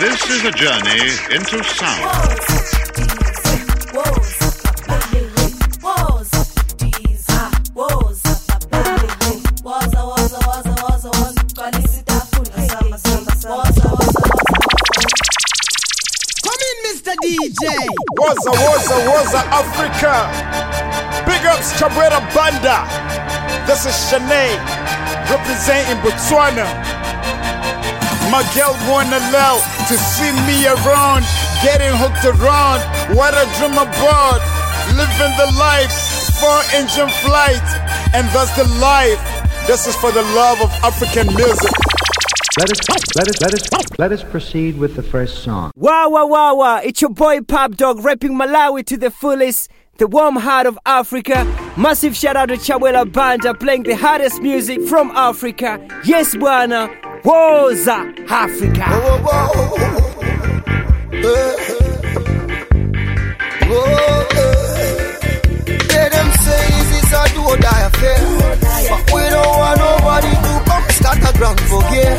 This is a journey into sound. Waza, waza, waza, Africa. Big ups, Cabrera Banda. This is Shanae, representing Botswana. My girl wanna allow to see me around, getting hooked around. What I dream about, living the life, four engine flight, and that's the life. This is for the love of African music. Let us let us let us let us proceed with the first song. Wow wow wow wow! It's your boy Pop Dog rapping Malawi to the fullest. The warm heart of Africa. Massive shout out to Chabwela Banda playing the hardest music from Africa. Yes, Buana. Woza Africa. Yeah, them say this a do or die affair. But we don't want nobody scatter ground for gear.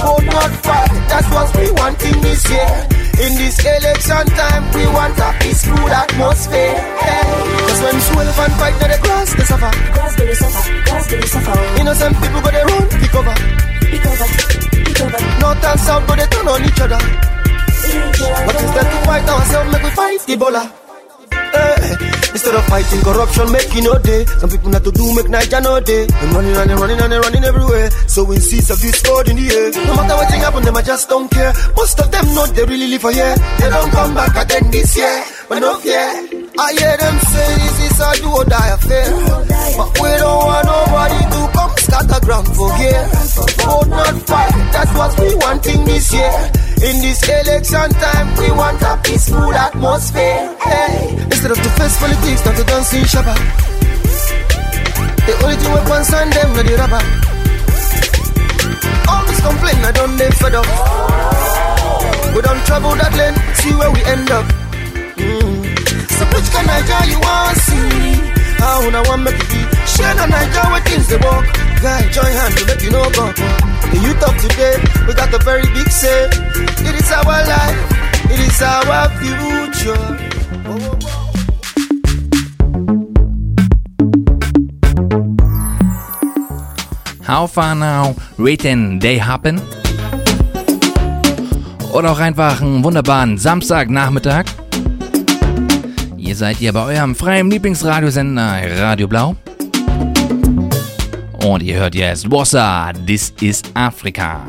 Vote not fight, that's what we want in this year. In this election time, we want a peaceful atmosphere. Hey. Cause when swell and fight to the grass, they suffer. Grass they suffer, grass they suffer. Innocent people go they run, pick over. Pick over, pick over. North and south go they turn on each other. But instead to fight ourselves, make we fight Ebola. Eh, Instead of fighting corruption, making no day. Some people not to do make Niger no day. Them running and they running and they running everywhere. So we see some discord in the air. No matter what thing happen, them I just don't care. Most of them know they really live for here. They don't come back again this year. But no fear. I hear them say this is a do or die affair. But we don't want nobody to come scatter ground for gear. Vote not fight, that's what we wanting this year. In this election time, we want a peaceful atmosphere. Hey, instead of the face politics, not to dance in Shabbat. The only thing we concern them, not the rapper. All this complaint, I don't they fed up. We don't travel that lane, see where we end up. Mm. So which can Niger you want see? How I want make it be? Share the Niger where things they walk. Guy, join hand to make you know go. The youth of today, we got a very big say. It is our life, it is our future. Oh. How far now? Written Day Happen? Oder auch einfach einen wunderbaren Samstagnachmittag? Ihr seid hier bei eurem freien Lieblingsradiosender Radio Blau. Und ihr hört jetzt Bossa, This is Africa.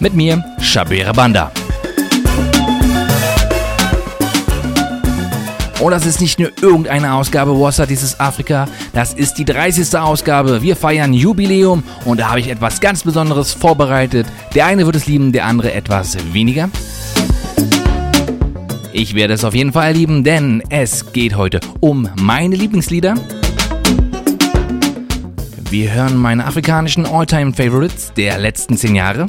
Mit mir, Shabira Banda. Und das ist nicht nur irgendeine Ausgabe Bossa, dieses Afrika, das ist die 30. Ausgabe. Wir feiern Jubiläum und da habe ich etwas ganz Besonderes vorbereitet. Der eine wird es lieben, der andere etwas weniger. Ich werde es auf jeden Fall lieben, denn es geht heute um meine Lieblingslieder. Wir hören meine afrikanischen All-Time-Favorites der letzten 10 Jahre.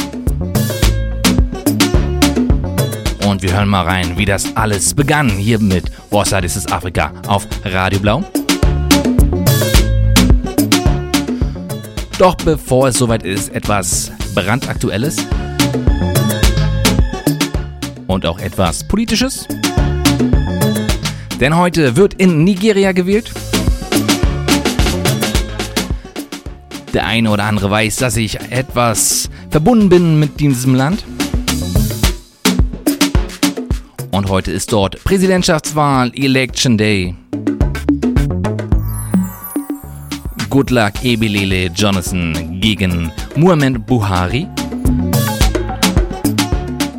Und wir hören mal rein, wie das alles begann hier mit Bossa, das ist Afrika auf Radio Blau. Doch bevor es soweit ist, etwas brandaktuelles und auch etwas politisches. Denn heute wird in Nigeria gewählt. Der eine oder andere weiß, dass ich etwas verbunden bin mit diesem Land. Und heute ist dort Präsidentschaftswahl, Election Day. Goodluck Ebelele Jonathan gegen Muhammad Buhari.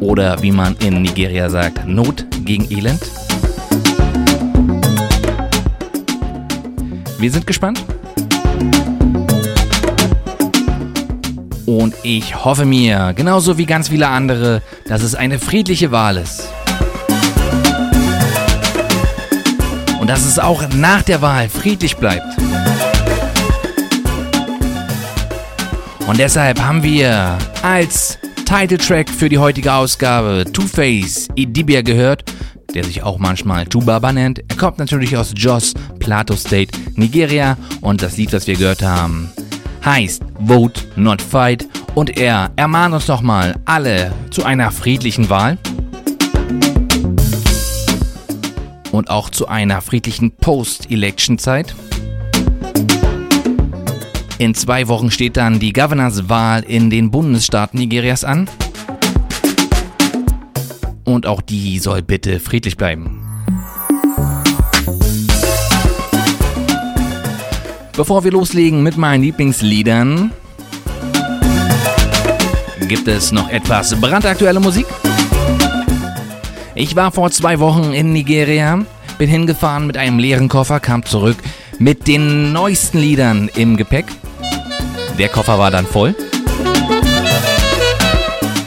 Oder wie man in Nigeria sagt, Not gegen Elend. Wir sind gespannt. Und ich hoffe mir, genauso wie ganz viele andere, dass es eine friedliche Wahl ist. Und dass es auch nach der Wahl friedlich bleibt. Und deshalb haben wir als Titeltrack für die heutige Ausgabe Two-Face Idibia gehört, der sich auch manchmal Tubaba nennt. Er kommt natürlich aus Jos, Plateau State, Nigeria und das Lied, das wir gehört haben, heißt Vote Not Fight Und er ermahnt uns nochmal alle zu einer friedlichen Wahl und auch zu einer friedlichen Post-Election-Zeit. In zwei Wochen steht dann die Governorswahl in den Bundesstaaten Nigerias an. Und auch die soll bitte friedlich bleiben. Bevor wir loslegen mit meinen Lieblingsliedern, gibt es noch etwas brandaktuelle Musik. Ich war vor zwei Wochen in Nigeria, bin hingefahren mit einem leeren Koffer, kam zurück mit den neuesten Liedern im Gepäck. Der Koffer war dann voll.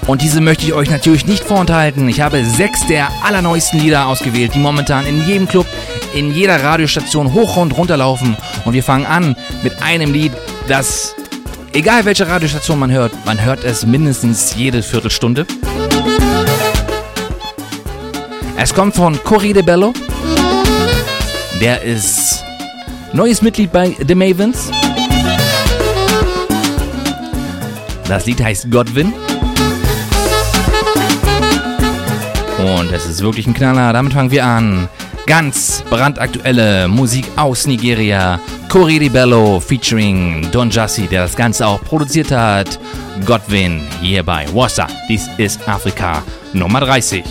Und diese möchte ich euch natürlich nicht vorenthalten. Ich habe sechs der allerneuesten Lieder ausgewählt, die momentan in jedem Club, in jeder Radiostation hoch und runter laufen. Und wir fangen an mit einem Lied, das, egal welche Radiostation man hört, man hört es mindestens jede Viertelstunde. Es kommt von Corey de Bello. Der ist neues Mitglied bei The Mavens. Das Lied heißt Godwin. Und es ist wirklich ein Knaller. Damit fangen wir an. Ganz brandaktuelle Musik aus Nigeria. Corey Bello featuring Don Jassi, der das Ganze auch produziert hat. Godwin hier bei Wassa. Dies ist Afrika Nummer 30.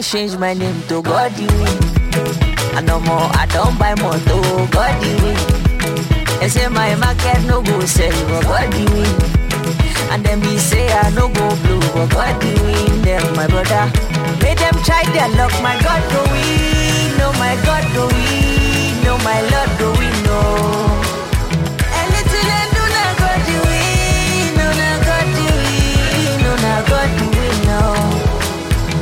Don't change my name to God the. I no more, I don't buy more to God the win. They say my market no go sell, but God the. And then me say I no go blue, but God. Them my brother, make them try their luck. My God go win, no my God go win, no my Lord go win, no.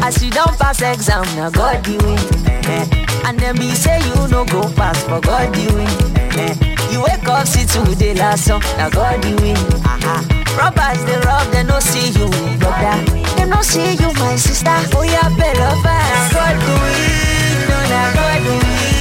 As you don't pass exam, now God the win. eh-eh. And then me say you no go pass, but God the win. eh-eh. You wake up, see today last song, now God the win. Robbers they rob, they no see you, brother. They no see you, my sister. Oh yeah, better. God the win, no now God the win,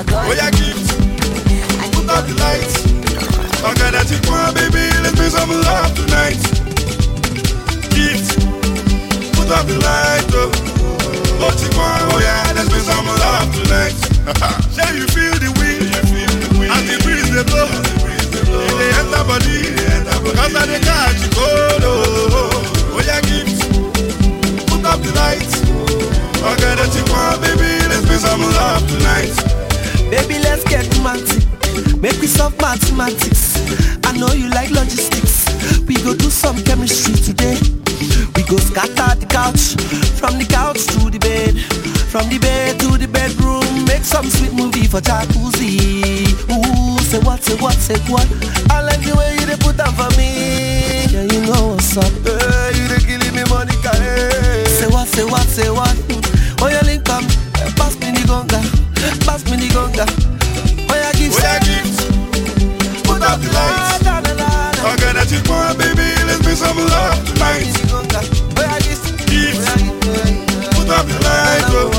Oh yeah, keep. I keep? Put out the lights. I Okay, that you want, baby Let me some love tonight. Keep Put out the light, oh. What you want, oh yeah Let me some love tonight. Yeah, you feel the wind. You feel the wind. And the breeze, they blow. It they enter body. Cause I they catch you cold, oh. Oh yeah, keep Put out the lights. I got that you want, baby Let's make some love tonight. Baby, let's get romantic. Make we solve mathematics. I know you like logistics. We go do some chemistry today. We go scatter the couch. From the couch to the bed. From the bed to the bedroom. Make some sweet movie for jacuzzi. Ooh, say what, say what, say what. I like the way you dey put them for me. Yeah, you know what's up. Hey, you dey killing me, Monica. Hey. Say what, say what, say what pass me the conga. Oh, yeah, give Where I give Put out the lights. La, la, la, la. I got that chick boy, baby, let's be some love tonight. Where I give Put out the lights, oh.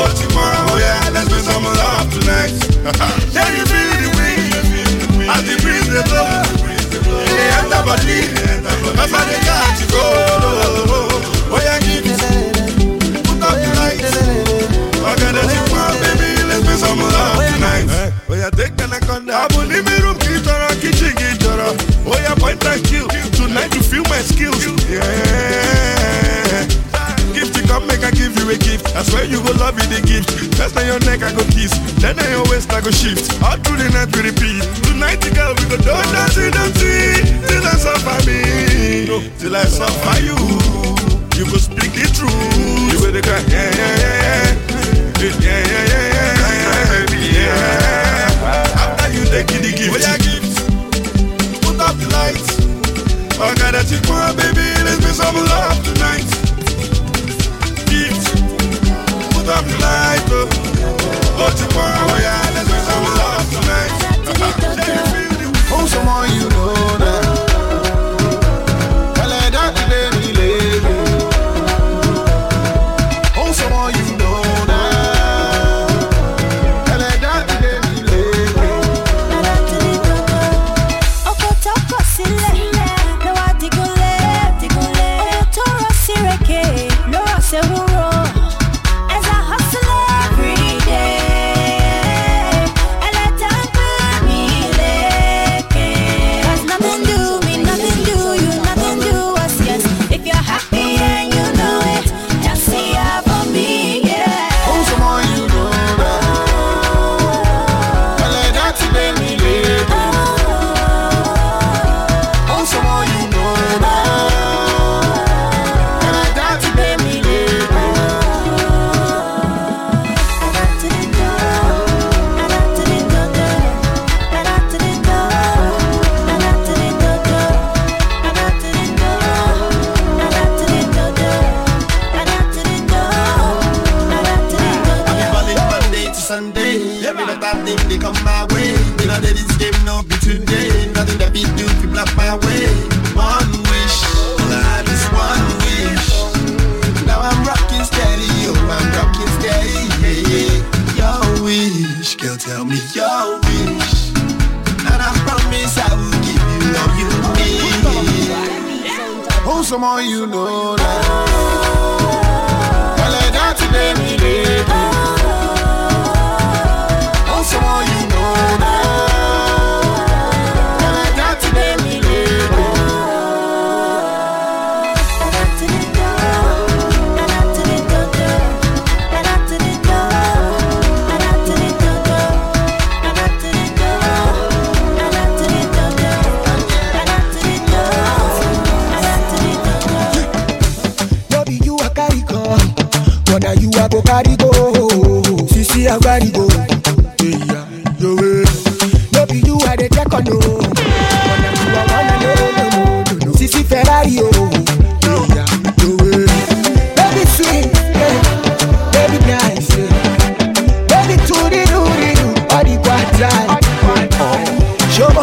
Oh, chick oh yeah, let's be some love tonight. Can you feel the wind. As the breeze, blows, blow. Yeah, I'm the body. I'm not the guy to go. aka take anaconda Abu n'ime room ka ị chọrọ ka ichi gị chọrọ point and kill. Tonight you feel my skills. Yeah. gift come make I give you a gift. That's swear you go love me the gift. First on your neck I go kiss. Then on your waist I go shift. All through the night we repeat. Tonight the girl we go don dance dance till I suffer me. Till I suffer you. You go speak the truth. You go dey cry yeah yeah. Yeah yeah yeah yeah. Take the gift, gift, put up the lights. I got that you want, baby. Let's make some love tonight. Gift, put up the light, oh. Want, oh let's make some love tonight. Oh, someone you know now. Someone you know go carry go. Sisi I carry go. Yeah. No be you I dey check on. Sisi Ferrari yeah, yo. Baby sweet, baby nice, baby all the. Show me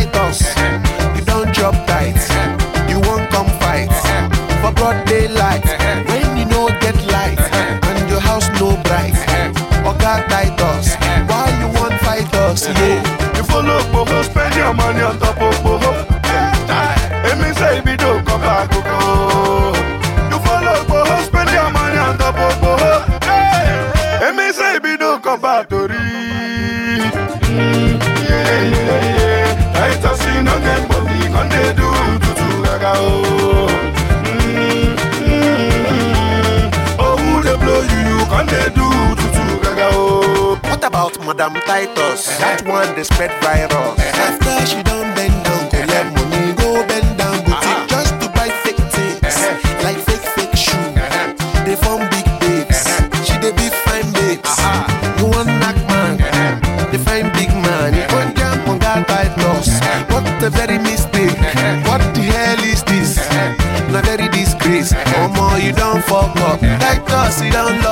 Titans. Madam Titus? That one they spread virus. After she done bend down, collect money, go bend down boutique just to buy fake things like fake fake shoe. They form big babes. She they be fine babes. You want knock man? They find big man. You want jump on that Titus? What a very mistake. What the hell is this? Not very disgrace. Oh more you don't fuck up. Titus, you don't lock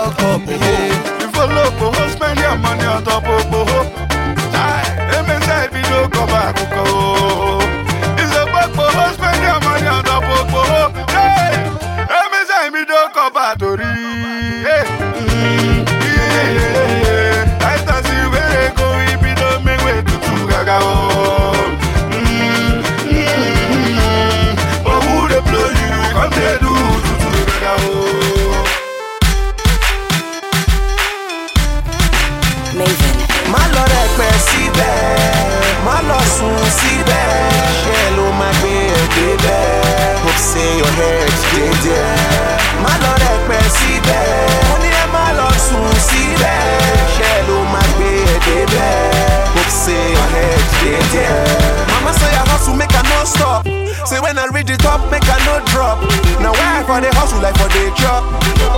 dey chop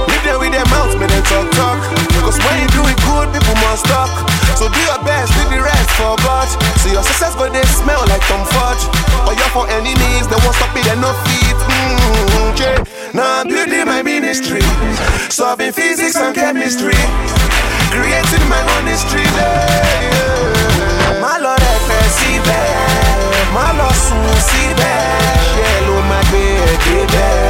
leave them with their mouth make dem talk talk. Cause when you do it good people must talk. So do your best leave the rest for god. So your success go they smell like comfort or your for enemies they won't stop it they no fit mm, yeah. now i'm building my ministry. Solving physics and chemistry. Creating my own history yeah, má lọ sùn síbẹ̀. Ṣe ló máa gbé ẹ débẹ̀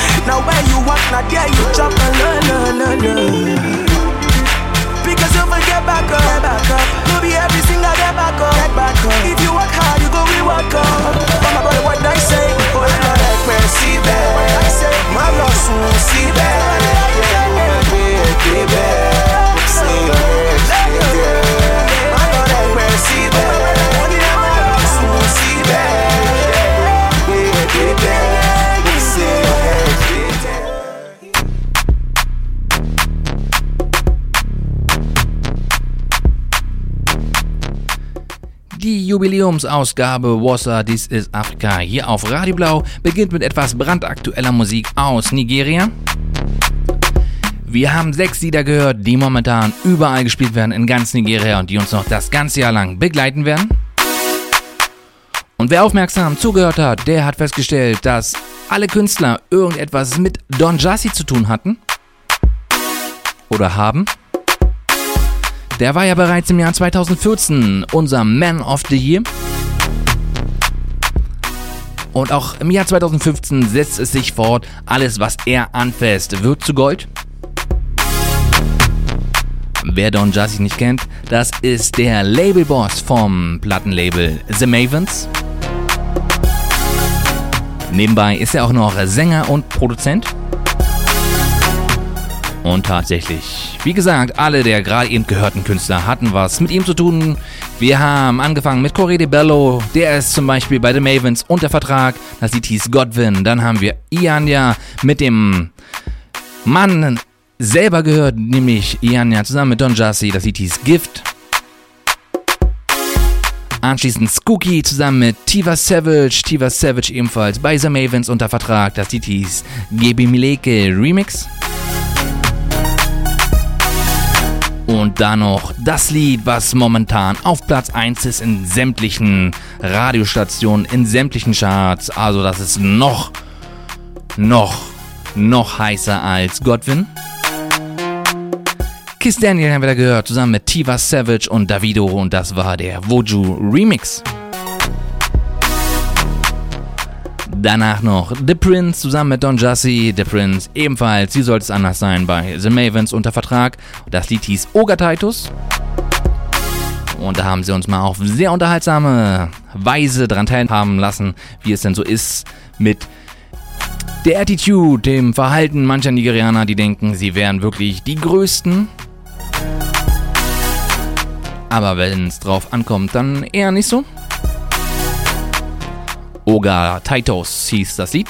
Now where you walk, not yeah, you drop a no, no, no, no. Because you will get back up, get back up. Maybe every single get back up, get back up. If you work hard, you go we work up. But my brother, what I say? Oh, I like mercy, baby. I say, my loss, see, baby. Yeah, baby, baby. Say, Jubiläumsausgabe Wassa This is Afrika hier auf Radio Blau beginnt mit etwas brandaktueller Musik aus Nigeria. Wir haben sechs Lieder gehört, die momentan überall gespielt werden in ganz Nigeria und die uns noch das ganze Jahr lang begleiten werden. Und wer aufmerksam zugehört hat, der hat festgestellt, dass alle Künstler irgendetwas mit Don Jassi zu tun hatten oder haben. Der war ja bereits im Jahr 2014 unser Man of the Year. Und auch im Jahr 2015 setzt es sich fort, alles was er anfasst, wird zu Gold. Wer Don Jassi nicht kennt, das ist der Labelboss vom Plattenlabel The Mavens. Nebenbei ist er auch noch Sänger und Produzent. Und tatsächlich, wie gesagt, alle der gerade eben gehörten Künstler hatten was mit ihm zu tun. Wir haben angefangen mit Corey de Bello, der ist zum Beispiel bei The Mavens unter Vertrag. Das Lied hieß Godwin. Dann haben wir Ianya mit dem Mann selber gehört, nämlich Ianya zusammen mit Don Jassi. Das Lied hieß Gift. Anschließend Skooky zusammen mit Tiva Savage. Tiva Savage ebenfalls bei The Mavens unter Vertrag. Das Lied hieß Gebi Mileke Remix. Und dann noch das Lied, was momentan auf Platz 1 ist in sämtlichen Radiostationen, in sämtlichen Charts. Also das ist noch, noch, noch heißer als Godwin. Kiss Daniel haben wir da gehört, zusammen mit Tiva Savage und Davido und das war der Woju Remix. Danach noch The Prince zusammen mit Don Jussie. The Prince ebenfalls, wie sollte es anders sein, bei The Mavens unter Vertrag. Das Lied hieß Ogataitus. Und da haben sie uns mal auf sehr unterhaltsame Weise dran teilhaben lassen, wie es denn so ist mit der Attitude, dem Verhalten mancher Nigerianer, die denken, sie wären wirklich die Größten. Aber wenn es drauf ankommt, dann eher nicht so. Oga Taitos hieß das Lied.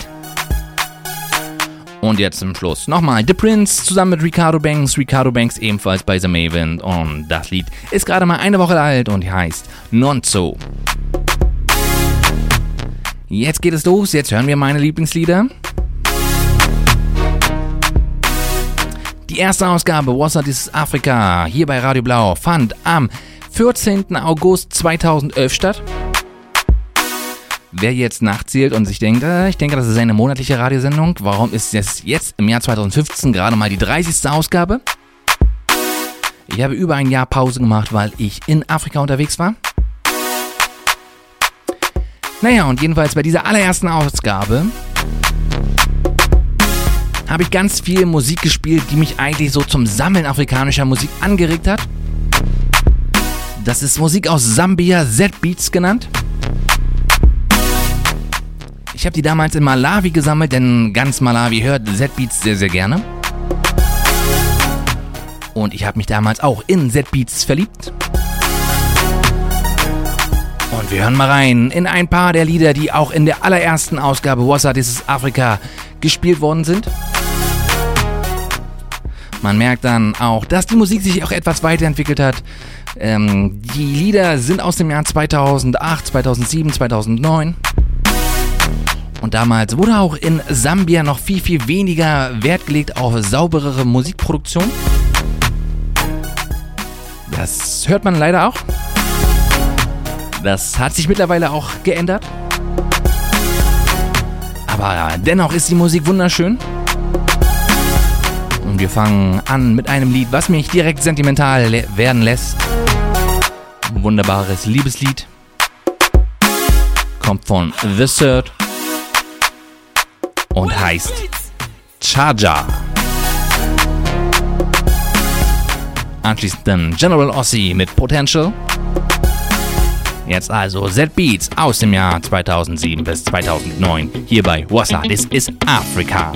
Und jetzt zum Schluss nochmal The Prince zusammen mit Ricardo Banks. Ricardo Banks ebenfalls bei The Maven. Und das Lied ist gerade mal eine Woche alt und heißt Nonzo. Jetzt geht es los. Jetzt hören wir meine Lieblingslieder. Die erste Ausgabe This is Afrika hier bei Radio Blau fand am 14. August 2011 statt. Wer jetzt nachzählt und sich denkt, äh, ich denke, das ist eine monatliche Radiosendung, warum ist es jetzt im Jahr 2015 gerade mal die 30. Ausgabe? Ich habe über ein Jahr Pause gemacht, weil ich in Afrika unterwegs war. Naja, und jedenfalls bei dieser allerersten Ausgabe habe ich ganz viel Musik gespielt, die mich eigentlich so zum Sammeln afrikanischer Musik angeregt hat. Das ist Musik aus Sambia, Z-Beats genannt. Ich habe die damals in Malawi gesammelt, denn ganz Malawi hört Z-Beats sehr, sehr gerne. Und ich habe mich damals auch in Z-Beats verliebt. Und wir hören mal rein in ein paar der Lieder, die auch in der allerersten Ausgabe Wassa This Afrika gespielt worden sind. Man merkt dann auch, dass die Musik sich auch etwas weiterentwickelt hat. Ähm, die Lieder sind aus dem Jahr 2008, 2007, 2009. Und damals wurde auch in Sambia noch viel, viel weniger Wert gelegt auf sauberere Musikproduktion. Das hört man leider auch. Das hat sich mittlerweile auch geändert. Aber dennoch ist die Musik wunderschön. Und wir fangen an mit einem Lied, was mich direkt sentimental werden lässt. Ein wunderbares Liebeslied. Kommt von The Third und heißt Charger. Anschließend dann General Ossi mit Potential. Jetzt also Z-Beats aus dem Jahr 2007 bis 2009 hier bei Wassa. This is Africa.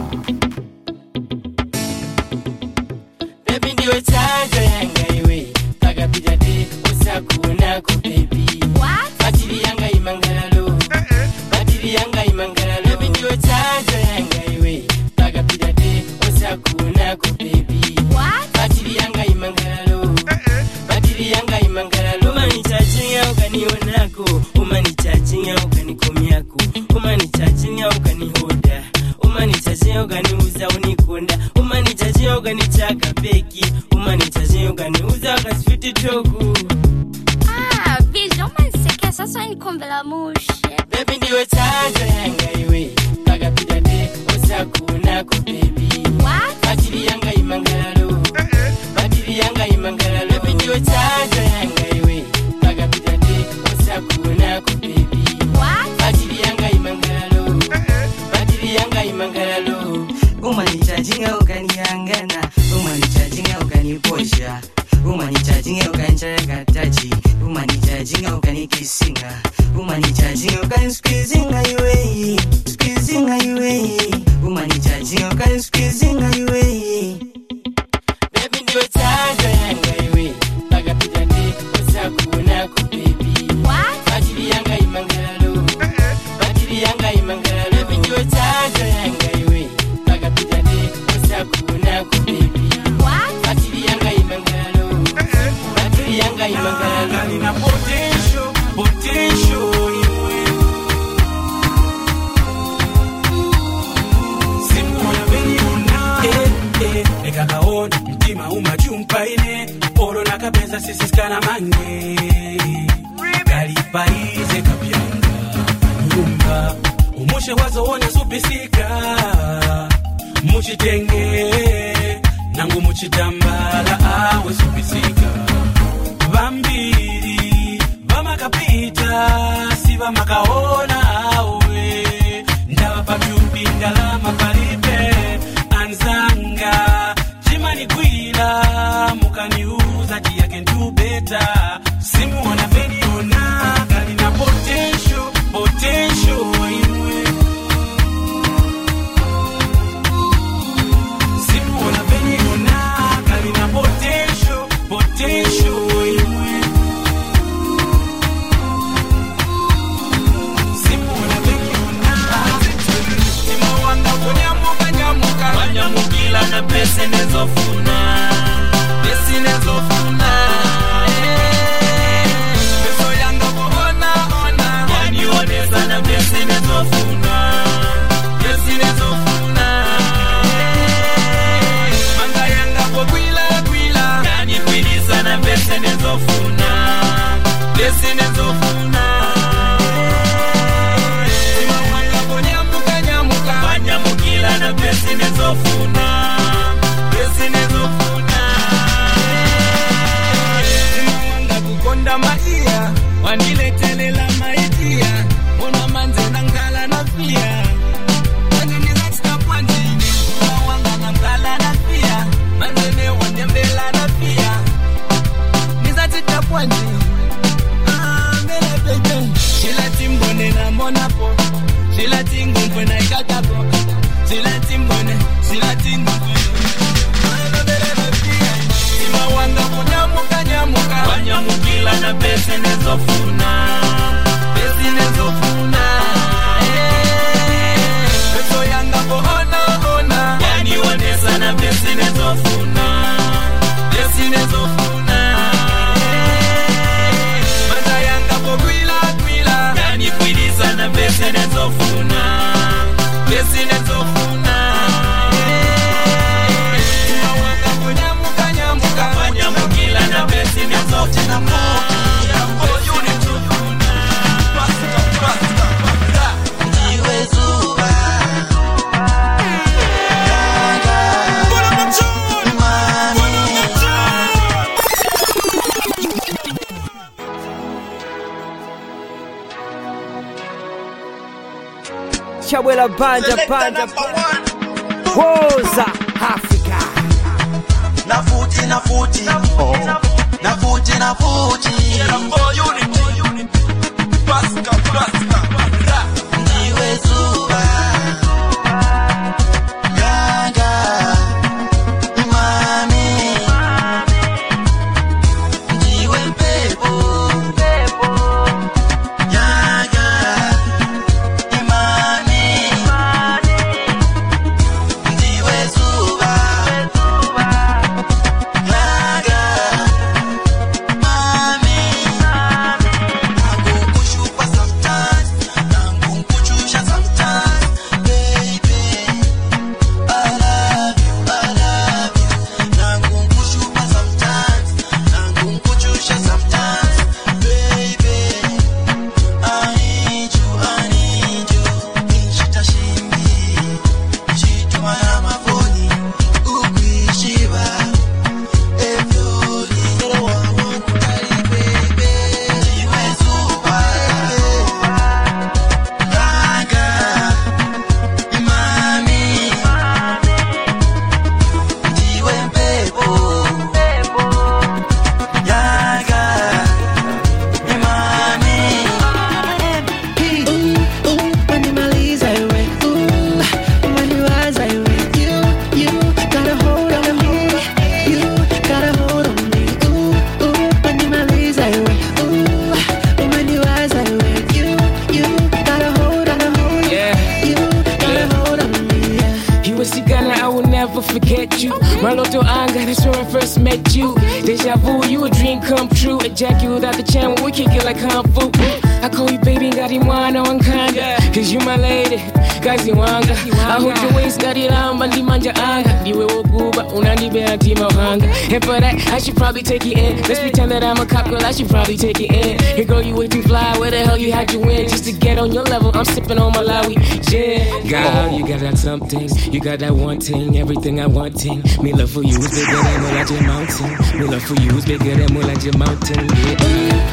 Chawela Banja Banja Hoza Africa. Na futi na futi oh. na futi na futi for unity. Pasca Pasca ndiwe zuri something, you got that one thing, everything I want in. Me love for you is bigger than Molaje Mountain. Me love for you is bigger than Molaje Mountain. Yeah.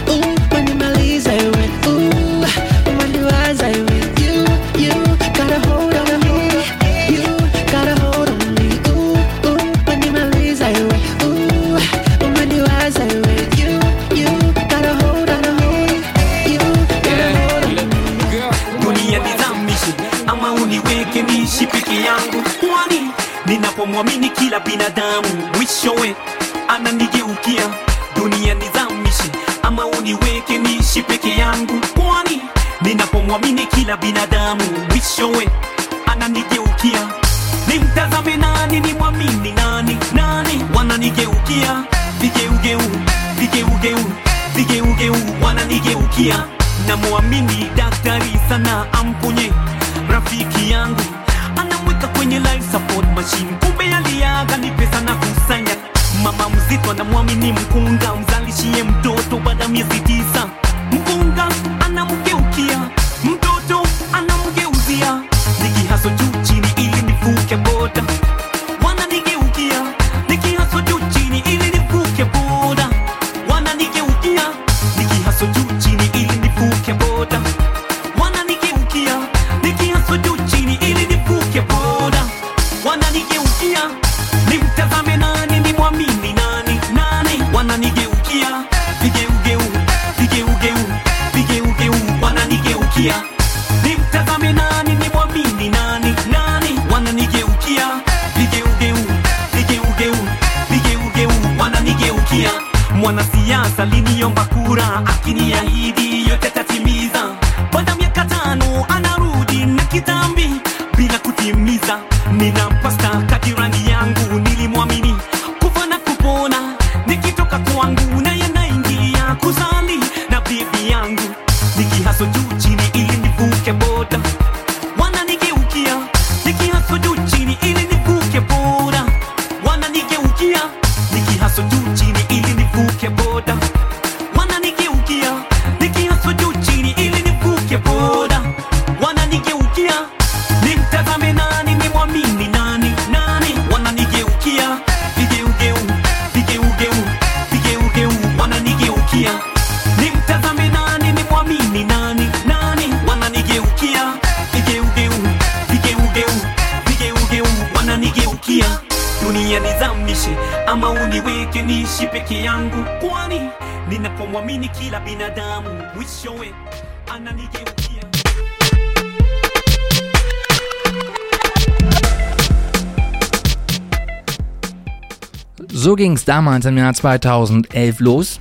Es damals im Jahr 2011 los.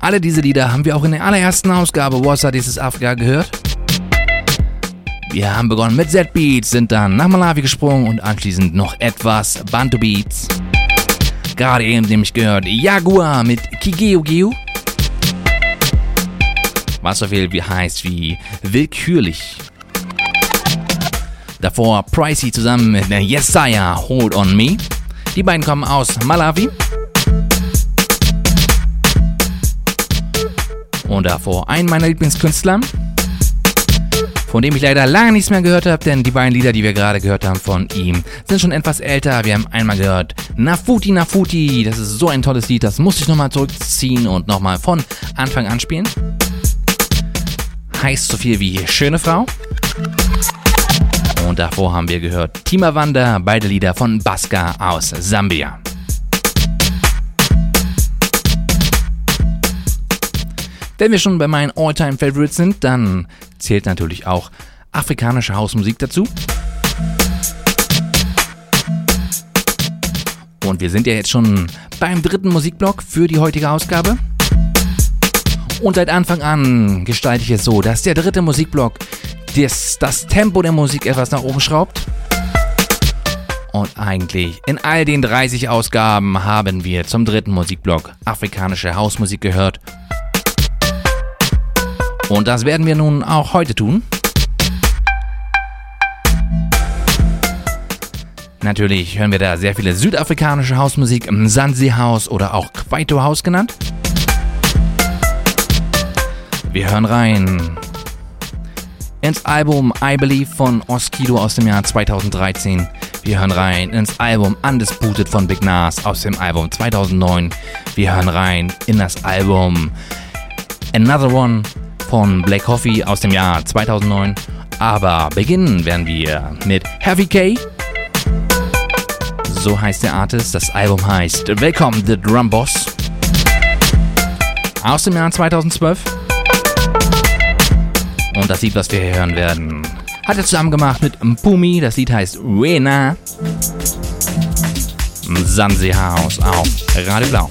Alle diese Lieder haben wir auch in der allerersten Ausgabe What's dieses Afrika gehört. Wir haben begonnen mit Z-Beats, sind dann nach Malawi gesprungen und anschließend noch etwas Bantu Beats. Gerade eben nämlich gehört Jaguar mit Kigeugeu. Was so viel wie heißt wie willkürlich. Davor Pricey zusammen mit Yesaya Hold on Me. Die beiden kommen aus Malawi. Und davor einen meiner Lieblingskünstler, von dem ich leider lange nichts mehr gehört habe, denn die beiden Lieder, die wir gerade gehört haben von ihm, sind schon etwas älter. Wir haben einmal gehört Nafuti Nafuti, das ist so ein tolles Lied, das musste ich nochmal zurückziehen und nochmal von Anfang an spielen. Heißt so viel wie schöne Frau. Und davor haben wir gehört Timawanda, beide Lieder von Baska aus Sambia. Wenn wir schon bei meinen All-Time Favorites sind, dann zählt natürlich auch afrikanische Hausmusik dazu. Und wir sind ja jetzt schon beim dritten Musikblock für die heutige Ausgabe. Und seit Anfang an gestalte ich es so, dass der dritte Musikblock das, das Tempo der Musik etwas nach oben schraubt. Und eigentlich in all den 30 Ausgaben haben wir zum dritten Musikblock afrikanische Hausmusik gehört. Und das werden wir nun auch heute tun. Natürlich hören wir da sehr viele südafrikanische Hausmusik, Mzansi House oder auch Kwaito House genannt. Wir hören rein ins Album I Believe von Oskido aus dem Jahr 2013. Wir hören rein ins Album Undisputed von Big Nas aus dem Album 2009. Wir hören rein in das Album Another One von Black Coffee aus dem Jahr 2009. Aber beginnen werden wir mit Heavy K. So heißt der Artist. Das Album heißt Welcome the Drum Boss. Aus dem Jahr 2012. Und das Lied, was wir hier hören werden, hat er zusammen gemacht mit Mpumi. Das Lied heißt Wena. Sanse House auf Radio Blau.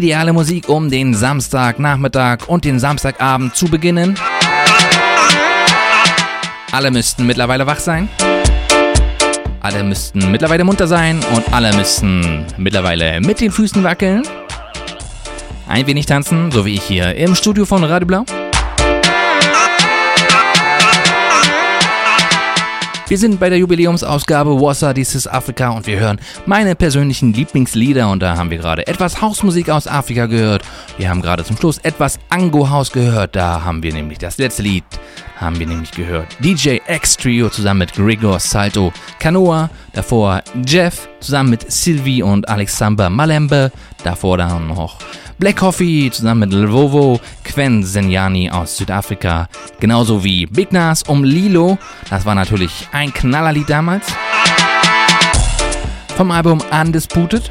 Ideale Musik, um den Samstagnachmittag und den Samstagabend zu beginnen. Alle müssten mittlerweile wach sein. Alle müssten mittlerweile munter sein und alle müssten mittlerweile mit den Füßen wackeln. Ein wenig tanzen, so wie ich hier im Studio von Radio Blau. Wir sind bei der Jubiläumsausgabe Wassa Dieses Afrika und wir hören meine persönlichen Lieblingslieder und da haben wir gerade etwas Hausmusik aus Afrika gehört. Wir haben gerade zum Schluss etwas Ango House gehört, da haben wir nämlich das letzte Lied, haben wir nämlich gehört. DJ X Trio zusammen mit Gregor Salto Canoa, davor Jeff zusammen mit Sylvie und Alexander Malembe, davor dann noch Black Coffee zusammen mit Lvovo, Quen Senyani aus Südafrika, genauso wie Big Nas um Lilo, das war natürlich ein Knallerlied damals. Vom Album Undisputed.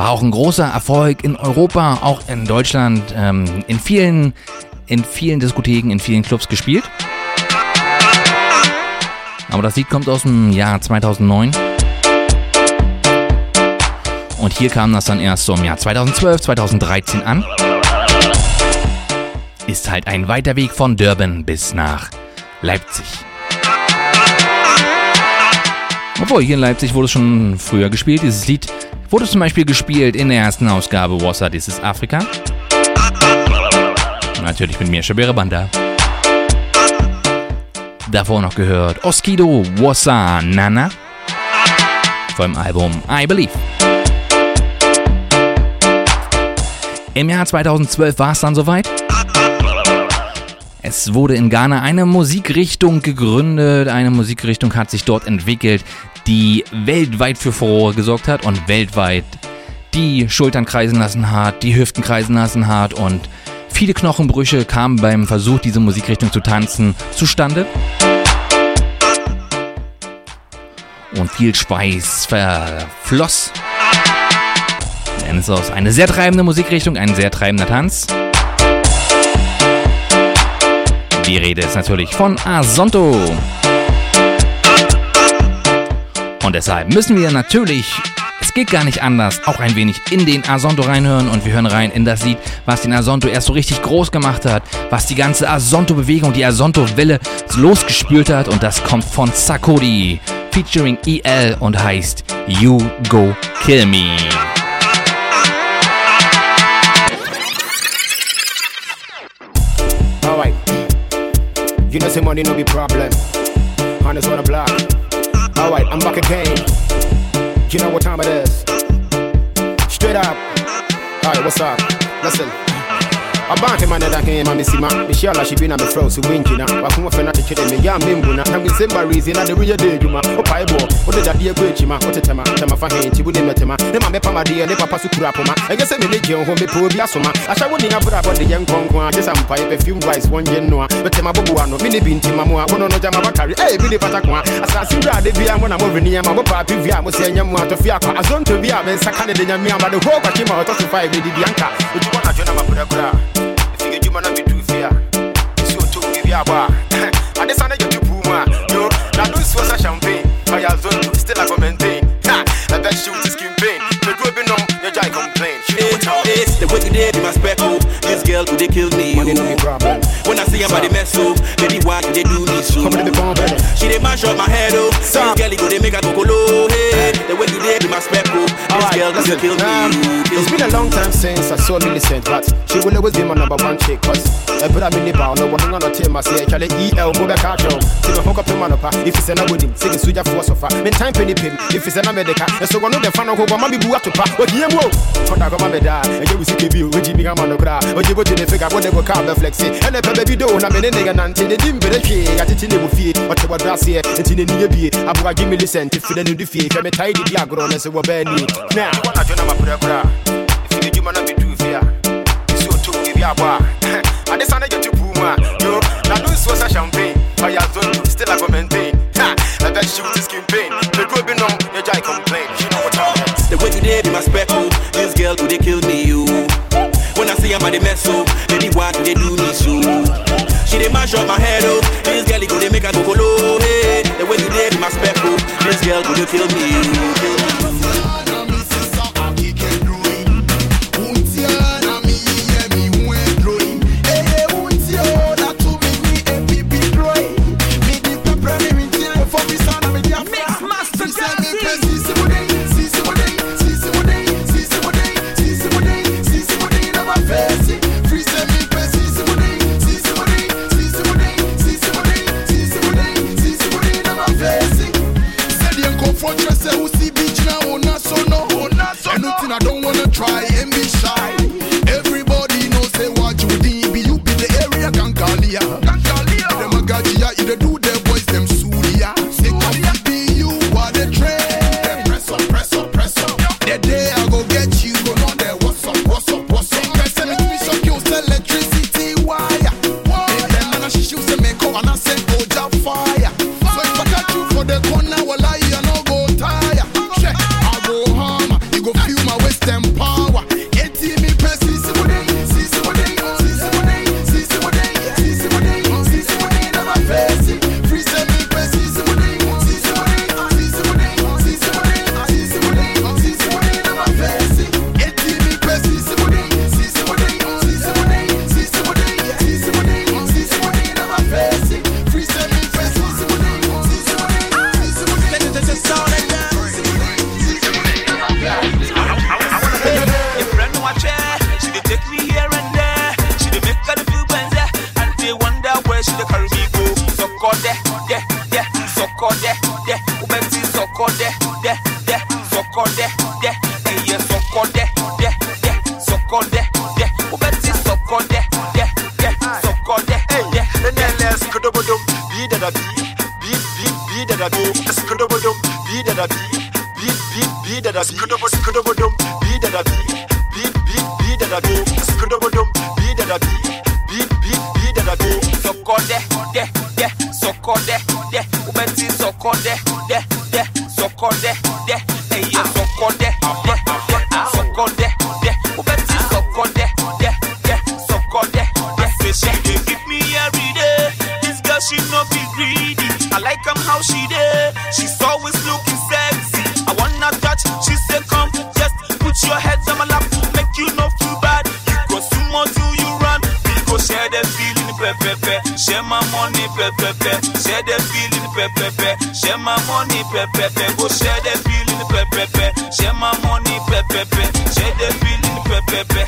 War auch ein großer Erfolg in Europa, auch in Deutschland, ähm, in vielen, in vielen Diskotheken, in vielen Clubs gespielt. Aber das Lied kommt aus dem Jahr 2009. Und hier kam das dann erst so im Jahr 2012, 2013 an. Ist halt ein weiter Weg von Durban bis nach Leipzig. Obwohl, hier in Leipzig wurde es schon früher gespielt. Dieses Lied wurde zum Beispiel gespielt in der ersten Ausgabe Wassa This is Africa. Natürlich mit mir, Shabira Banda. Davor noch gehört Oskido Wassa Nana vom Album I Believe. Im Jahr 2012 war es dann soweit. Es wurde in Ghana eine Musikrichtung gegründet. Eine Musikrichtung hat sich dort entwickelt, die weltweit für Furore gesorgt hat und weltweit die Schultern kreisen lassen hat, die Hüften kreisen lassen hat und viele Knochenbrüche kamen beim Versuch, diese Musikrichtung zu tanzen, zustande. Und viel Schweiß verfloss. Denn es ist eine sehr treibende Musikrichtung, ein sehr treibender Tanz. Die Rede ist natürlich von Asonto. Und deshalb müssen wir natürlich, es geht gar nicht anders, auch ein wenig in den Asonto reinhören und wir hören rein in das Lied, was den Asonto erst so richtig groß gemacht hat, was die ganze Asonto-Bewegung, die Asonto-Welle losgespült hat und das kommt von Sakodi featuring EL und heißt You Go Kill Me. Alright. You know, say money no be problem. Honest on the block. Alright, I'm back again. You know what time it is. Straight up. Alright, what's up? Listen abantu manera nk'ema misima mishala shibina me fro si winkina bakuma fena tekere me ya mimbuna na bisemba rizi na debuye dejuma opaibo ode dadie kwechima otetema tema tema fa henti bude metema ne mame pama die ne papa sukura poma ege se me leje ho me po bi asoma asha woni na bra bo de ye nkonko a jesa mpa ye perfume vice wonje no a betema bobo ano mini binti ntima mo a bono no jama bakari eh bi de pata ko a asasi bra de bia mo na mo veni ama bo pa pivi a mo se nya mo atofia kwa azonto bia saka sakane de nya mi ba de ho kwa kima otosu 5 de di bianca uchi kwa na jona mabura kura adwuma na medu fie a ɛsi ɔtɔ mu bi a ade sa na yɛ tupu mu a yo na no nsuo sa champagne. Ɔyɛ azonto still a commentain ha! Ɛbɛhyew to skin pain mɛduro bi nom yɛgyae complain. It's the wicked day be my speckle Girl who they kill me. Money no oh. be problem. When I see her body mess up, baby why they do me so? Come on, the bomb. She they mash up my head oh. This girl go they make her go low. Hey, the way today be my speckle. Oh. This Alright, girl listen, kill um, me. it's been a long time since I saw Millicent, but she will always be my number one chick. Cause I put a mini bar, no one on a team, I say, Charlie EL, go back out, yo. See me hook up the man up, ah. if it's an abudi, sing a suja ah. for sofa. Mean time penny pin, if it's an America, and eh, so one of the fan of who might be boo to pa, what you mo. Hold on, come da, and you will see the view, which you become on the crowd, or you go ne fika bode go ka flexi. Ene pe baby do na me ne nigga nante ne dim bere hwe ya tete ne wo fie o te wadra se e ti ne niye bie aboa give me listen ti fide ne du fie fe me tai di di agro ne se wo ba ni na wana jona ma pura pura fi bi juma na bi du fia si o to bi aboa ade sane je tu puma. Yo na do so sa champagne. But ya zone still i go maintain. Ha! I bet you to skin pain. The go be no you jai complain. You know what i'm the way today be my spectacle this girl who they killed body mess up, baby why they do me so? She dey mash up my head, oh. This girl, go they make a go colo, hey. The way you did my spec, oh. This girl, go they kill me, kill me. Pepe.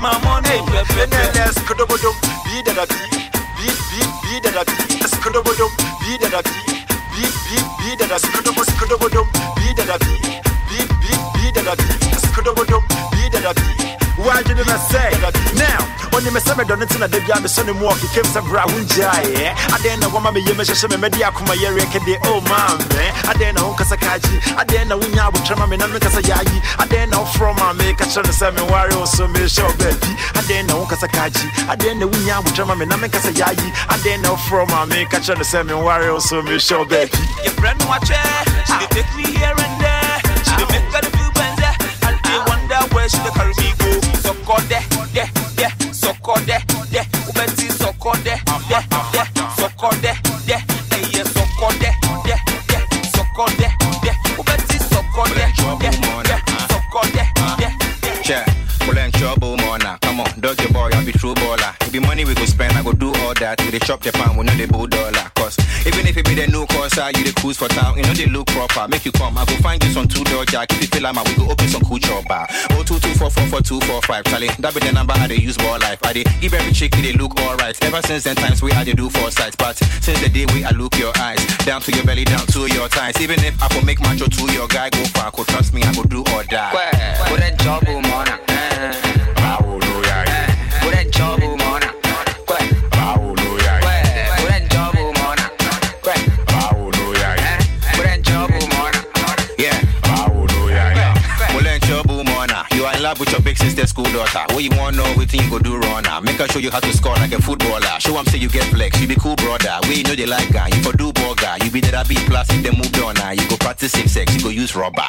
My money, Pepe. Yes, Kodobodom, be that I be. Be, be, be that I be. Yes, Kodobodom, be that I be. Be, be, be that I Skodobos, Kodobodom, be that I be. Be, be, be that I be. Yes, Kodobodom, be that I be. Why didn't I say? Now, when me miss me, don't it's not the guy, the son of walk, he came to Brown Jay. I then know what my Yemish and Media Kuma Yerek and the old man. I then know Kasakaji. I then know Winya with Chamamin and Kasayagi. I then know from my make a chance to Wario, so me show baby. I then know Kasakaji. I then know Winya with Chamamin and Kasayagi. I then know from my make a chance to Wario, so me show baby. Your friend, watch it. She take me here and there. Where she dey carry me go. Soko de, de, de, soko de, de, ubeti soko de, de, de, soko de, de, eye soko de, de, de, soko de, de, ubeti soko de, de, de, soko de. Check. Well, then trouble, mona. Come on, doggy boy, I be true baller. If be money we go spend, I go that. We dey chop the pound, we know the bull dollar. Cause even if it be the new Corsa, you the cruise for town, you know they look proper. Make you come, I go find you some two door jack. If you feel like my, we go open some cool chop bar. Oh two two four four four two four five. Charlie, that be the number I dey use ball life. I dey give every chick they look alright. Ever since then times we I dey do four sides, but since the day we I look your eyes down to your belly, down to your thighs. Even if I go make macho to your guy go far, go trust me, I go do or die. Put that job, mona. Put that job, mona. Collab with your big sister school daughter. What you want know, what you go do runner. Make her show you how to score like a footballer. Show Show 'em say you get flex, you be cool brother. We know they like guy, you for do burger. You be there a B plus plastic, they move on. ah. You go practice safe sex, you go use rubber.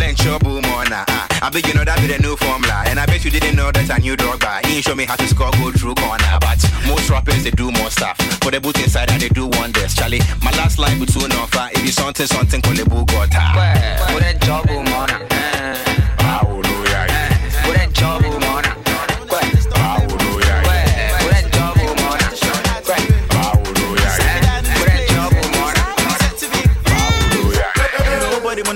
Ain't trouble, mona. ah. I bet you know that be the new formula. And I bet you didn't know that's a new drug bar. He show me how to score go through corner. But most rappers, they do more stuff. For the boot inside, and they do wonders. Charlie, my last line between offer. If you something, something, call the boot. Put that job, mona. Put Hallelujah. Wouldn't you wanna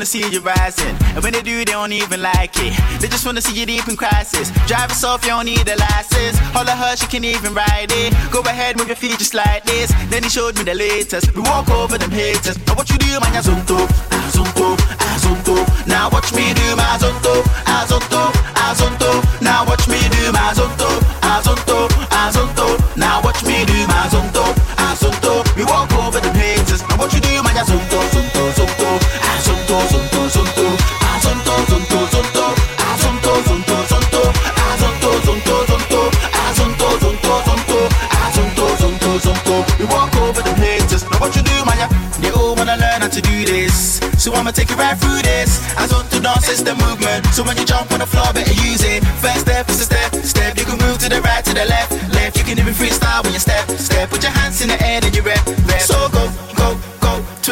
wanna see you rising. And when they do, they don't even like it. They just wanna see you deep in crisis. Drive us off, you don't need a license. All of her, she can't even ride it. Go ahead, move your feet just like this. Then he showed me the latest. We walk over them haters. Now what you do, man, azonto, azonto, azonto. Now watch me do my azonto, azonto, azonto. Now watch me do my azonto, azonto, azonto. Now So I'ma take you right through this. Azonto dance is the movement. So when you jump on the floor, better use it. First step is step, step. You can move to the right, to the left, left. You can even freestyle when you step, step. Put your hands in the air and you rep,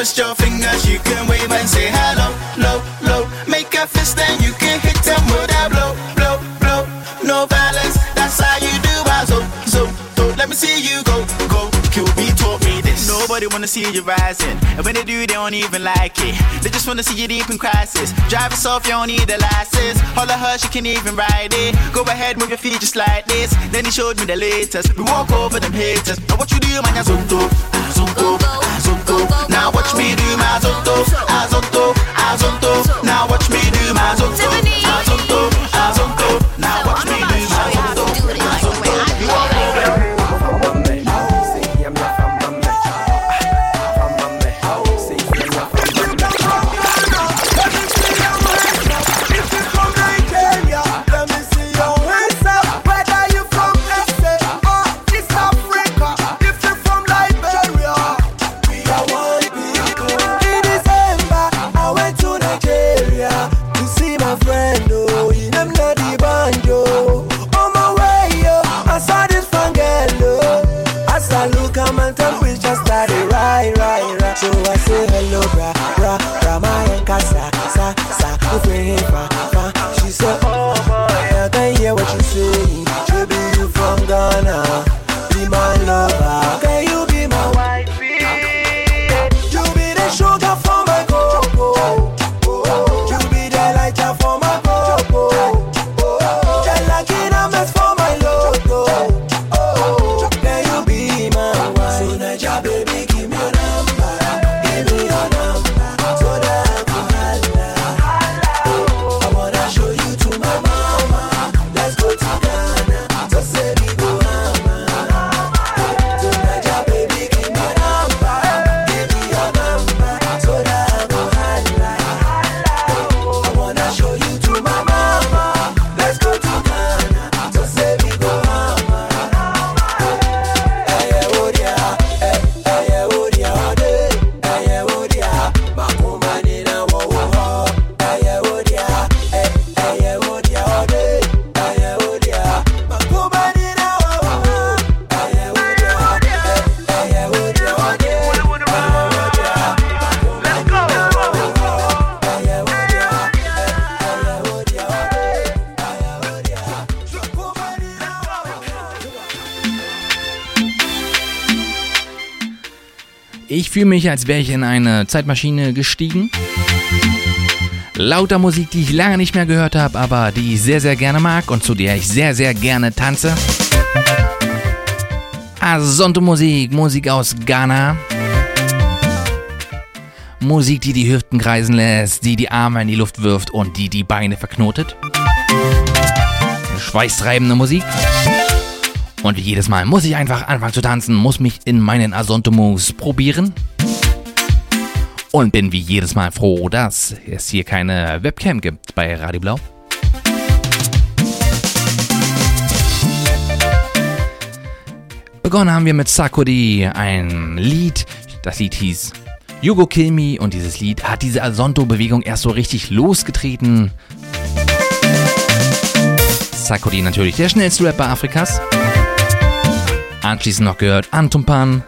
Twist your fingers, you can wave and say hello, low, low. Make a fist and you can hit them with that blow, blow, blow. No violence, that's how you do zo, zo, zo. Let me see you go, go. QB taught me this. Nobody wanna see you rising, and when they do, they don't even like it. They just wanna see you deep in crisis. Drive yourself, you don't need a license. Of her, she can even ride it. Go ahead, move your feet just like this. Then he showed me the latest. We walk over them haters. Now what you do, man? Azonto, azonto, ah, azonto. Now watch me do my azonto, azonto, azonto. Now watch me do my azonto, azonto, azonto. Now fühle mich, als wäre ich in eine Zeitmaschine gestiegen. Lauter Musik, die ich lange nicht mehr gehört habe, aber die ich sehr, sehr gerne mag und zu der ich sehr, sehr gerne tanze. Asonto Musik, Musik aus Ghana. Musik, die die Hüften kreisen lässt, die die Arme in die Luft wirft und die die Beine verknotet. Schweißtreibende Musik. Und jedes Mal muss ich einfach anfangen zu tanzen, muss mich in meinen Asonto Moves probieren und bin wie jedes Mal froh, dass es hier keine Webcam gibt bei Radio Blau. Begonnen haben wir mit Sakudi, ein Lied. Das Lied hieß Yugo Kill Me und dieses Lied hat diese Asonto-Bewegung erst so richtig losgetreten. Sakudi natürlich der schnellste Rapper Afrikas. Anschließend noch gehört Antumpan,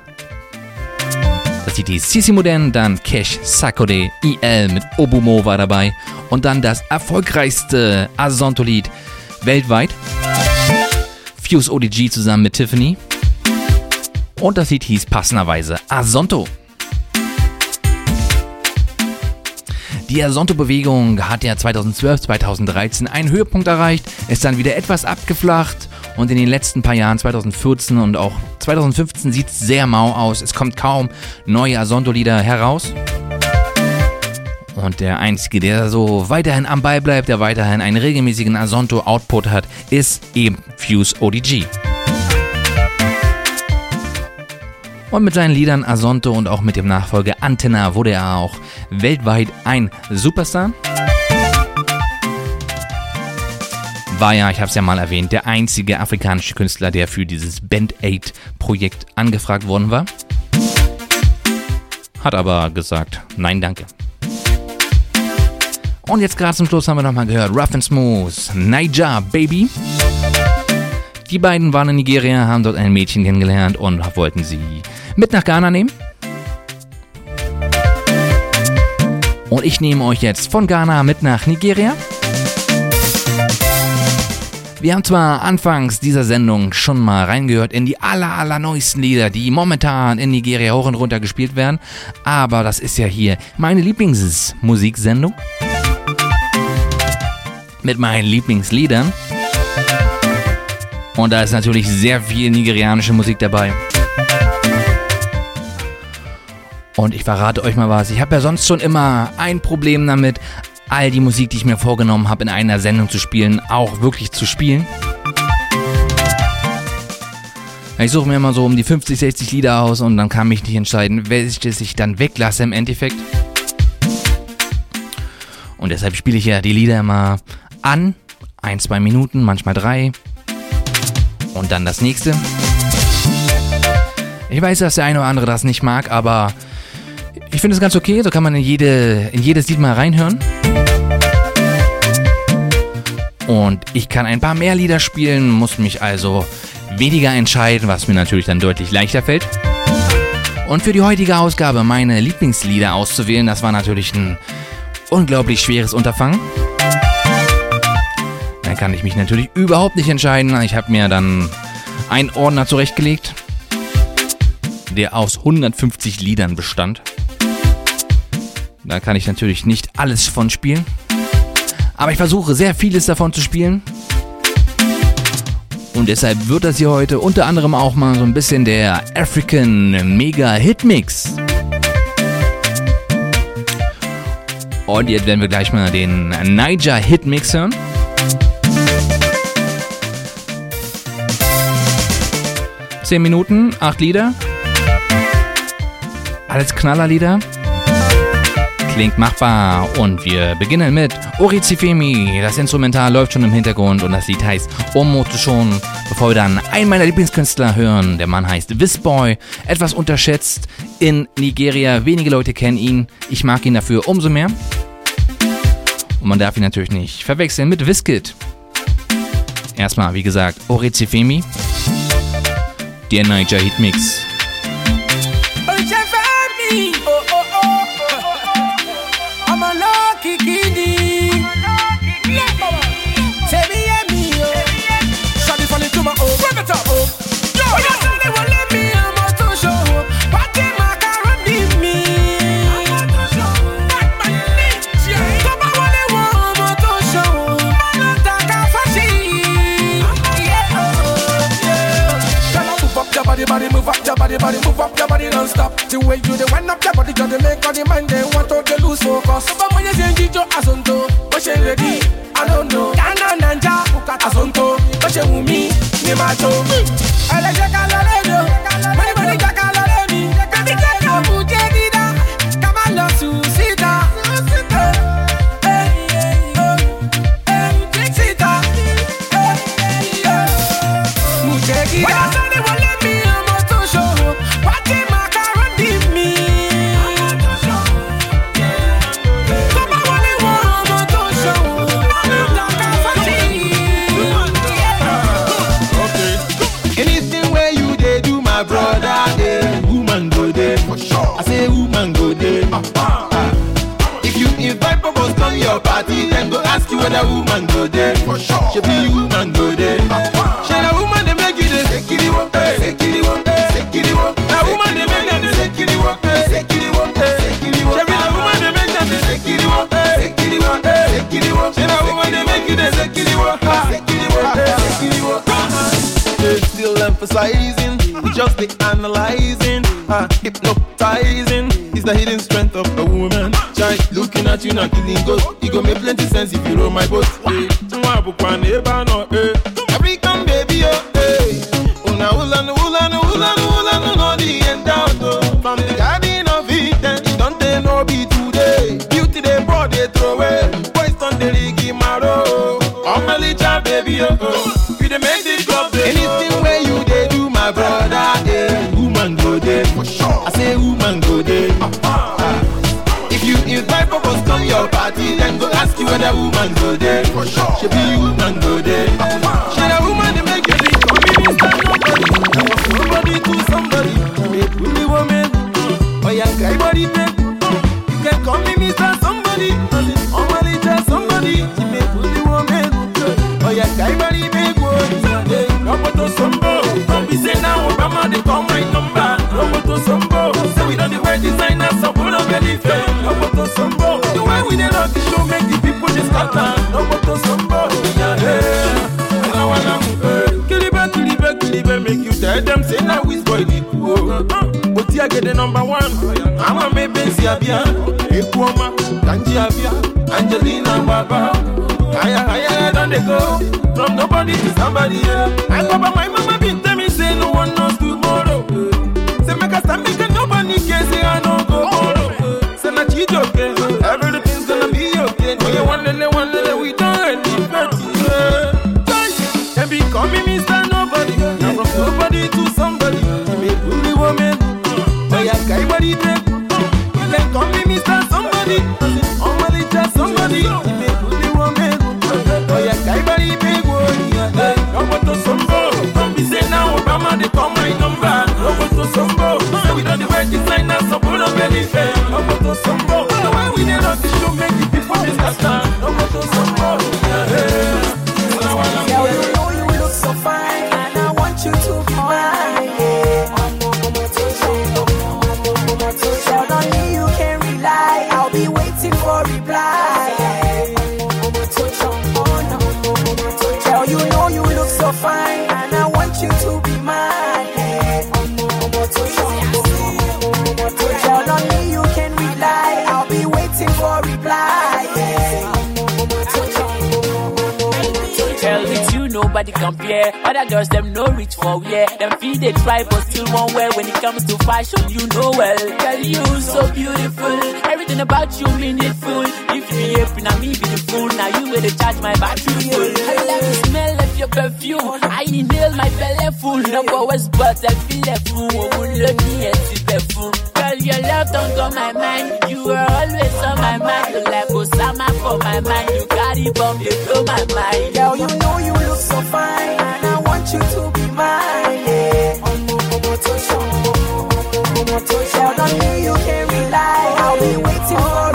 das Lied hieß Sisi Modern, dann Cash Sakure IL mit Obumo war dabei. Und dann das erfolgreichste Asonto-Lied weltweit. Fuse ODG zusammen mit Tiffany. Und das Lied hieß passenderweise Asonto. Die Asonto-Bewegung hat ja 2012, 2013 einen Höhepunkt erreicht, ist dann wieder etwas abgeflacht und in den letzten paar Jahren, 2014 und auch 2015, sieht es sehr mau aus. Es kommt kaum neue Asonto-Lieder heraus. Und der Einzige, der so weiterhin am Ball bleibt, der weiterhin einen regelmäßigen Asonto-Output hat, ist eben Fuse ODG. Und mit seinen Liedern Asonto und auch mit dem Nachfolger Antenna wurde er auch weltweit ein Superstar. War ja, ich habe es ja mal erwähnt, der einzige afrikanische Künstler, der für dieses Band Aid Projekt angefragt worden war. Hat aber gesagt, nein danke. Und jetzt gerade zum Schluss haben wir nochmal gehört, Rough and Smooth, Niger Baby. Die beiden waren in Nigeria, haben dort ein Mädchen kennengelernt und wollten sie mit nach Ghana nehmen. Und ich nehme euch jetzt von Ghana mit nach Nigeria. Wir haben zwar anfangs dieser Sendung schon mal reingehört in die aller, aller neuesten Lieder, die momentan in Nigeria hoch und runter gespielt werden, aber das ist ja hier meine Lieblingsmusiksendung mit meinen Lieblingsliedern. Und da ist natürlich sehr viel nigerianische Musik dabei. Und ich verrate euch mal was. Ich habe ja sonst schon immer ein Problem damit, all die Musik, die ich mir vorgenommen habe, in einer Sendung zu spielen, auch wirklich zu spielen. Ich suche mir immer so um die 50, 60 Lieder aus und dann kann mich nicht entscheiden, welches ich dann weglasse im Endeffekt. Und deshalb spiele ich ja die Lieder immer an. Ein, zwei Minuten, manchmal drei. Und dann das nächste. Ich weiß, dass der eine oder andere das nicht mag, aber ich finde es ganz okay. So kann man in, jede, in jedes Lied mal reinhören. Und ich kann ein paar mehr Lieder spielen, muss mich also weniger entscheiden, was mir natürlich dann deutlich leichter fällt. Und für die heutige Ausgabe meine Lieblingslieder auszuwählen, das war natürlich ein unglaublich schweres Unterfangen. Da kann ich mich natürlich überhaupt nicht entscheiden. Ich habe mir dann einen Ordner zurechtgelegt, der aus 150 Liedern bestand. Da kann ich natürlich nicht alles von spielen. Aber ich versuche sehr vieles davon zu spielen. Und deshalb wird das hier heute unter anderem auch mal so ein bisschen der African Mega Hit Mix. Und jetzt werden wir gleich mal den Niger Hit Mix hören. Zehn Minuten, acht Lieder. Alles Knallerlieder. Klingt machbar und wir beginnen mit Orizifemi. Das Instrumental läuft schon im Hintergrund und das Lied heißt Omoto schon. Bevor wir dann einen meiner Lieblingskünstler hören, der Mann heißt Visboy, etwas unterschätzt in Nigeria. Wenige Leute kennen ihn. Ich mag ihn dafür umso mehr. Und man darf ihn natürlich nicht verwechseln mit Wizkid. Erstmal, wie gesagt, Orizifemi, der Niger Hit Mix. Move up your body, body, move up your body non-stop The way you they wind up your body, just make all the mind They want to they lose focus. Papa mwenye zenji asunto, but she ready, I don't know. Kana nanja, ukata asonto, washe umi, ni macho mm. Electrical party, then go ask you whether woman go there. For sure. She be woman go there. She a woman they make you there. Take it one pay, take it one pay, take it woman they make you take it one pay, take it one pay, take it. She be the woman they make you take it one pay, take it one pay, take it one. She the woman they make you there. Take it one pay, take it one pay, take still emphasizing, just the analyzing, uh, hypnotizing is the hidden strength of a woman. Child, looking at you now killing ghost. It go make plenty sense if you roll my boat. Hey, na woman go there. She be woman go there. She na woman dey make you drink. Come in and stand nobody. Nobody to somebody. Make we be woman. Oh yeah, guy body. You can call me Mr. Somebody. Normally just somebody. She make we woman. Oh yeah, guy body make one. Come to say now Obama they call my number. Come to. Say we don't wear designer, so we don't get it. Come to. The way we. Roboto Sombo. Yeah, yeah. I wanna move. eh. Kilibe, kilibe, kilibe, make you tell them say now we spoil it. Oh, but here get the number one. I'm a me Benzi Abia, Ekuoma, Kanji Abia, Angelina Baba. Higher, higher, don't they go? From nobody to somebody. Yeah. I go by my mama been tell say no one knows tomorrow. Say make stand, make No motor some rock. No, I win a make the people understand. No nobody compare. Other girls them no reach for yeah. Them feel they try but still won't wear. When it comes to fashion, you know well. Girl, you so beautiful. Everything about you meaningful. If you happy, now me be the fool. Now you will charge my battery full. I love the smell of your perfume. I inhale my belly full. No powers but I feel a fool. Oh, look me see the fool. Girl, your love don't go my mind. You are always on my mind. Like for my mind. You got it bomb, you blow my mind. Girl, you know you look so fine, and I want you to be mine. Yeah. Girl, on me you can rely. I'll be waiting for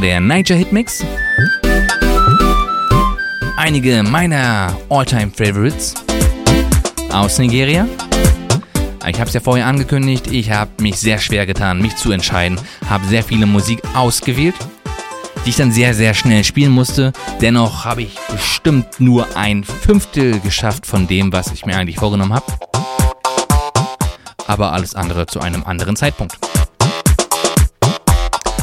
der Niger Hitmix. Einige meiner All-Time Favorites aus Nigeria. Ich habe es ja vorher angekündigt, ich habe mich sehr schwer getan, mich zu entscheiden, habe sehr viele Musik ausgewählt, die ich dann sehr, sehr schnell spielen musste. Dennoch habe ich bestimmt nur ein Fünftel geschafft von dem, was ich mir eigentlich vorgenommen habe. Aber alles andere zu einem anderen Zeitpunkt.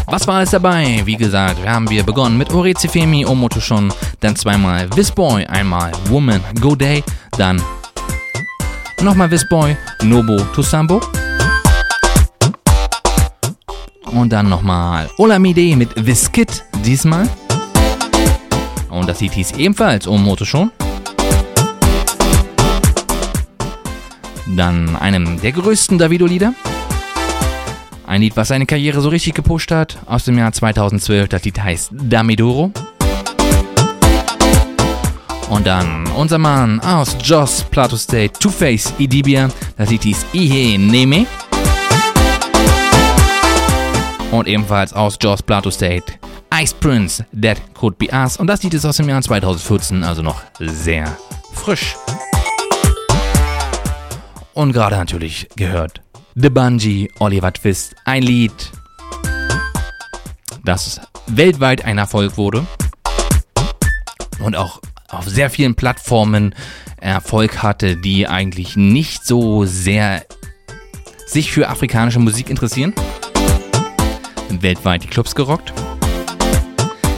Was war alles dabei? Wie gesagt, wir haben wir begonnen mit Orezifemi, Omotoshon, dann zweimal Visboy, einmal Woman, Go Day, dann nochmal Visboy, Nobo Tusambo. Und dann nochmal Olamide mit Viskit diesmal. Und das Lied hieß ebenfalls Omotoshon. Dann einem der größten Davido-Lieder. Ein Lied, was seine Karriere so richtig gepusht hat, aus dem Jahr 2012. Das Lied heißt Damidoro. Und dann unser Mann aus Joss Plateau State, Two-Face Idibia. Das Lied hieß Ihe Neme. Und ebenfalls aus Joss Plateau State, Ice Prince, That Could Be Us. Und das Lied ist aus dem Jahr 2014, also noch sehr frisch. Und gerade natürlich gehört The Bungee, Oliver Twist, ein Lied, das weltweit ein Erfolg wurde und auch auf sehr vielen Plattformen Erfolg hatte, die eigentlich nicht so sehr sich für afrikanische Musik interessieren. Weltweit die Clubs gerockt.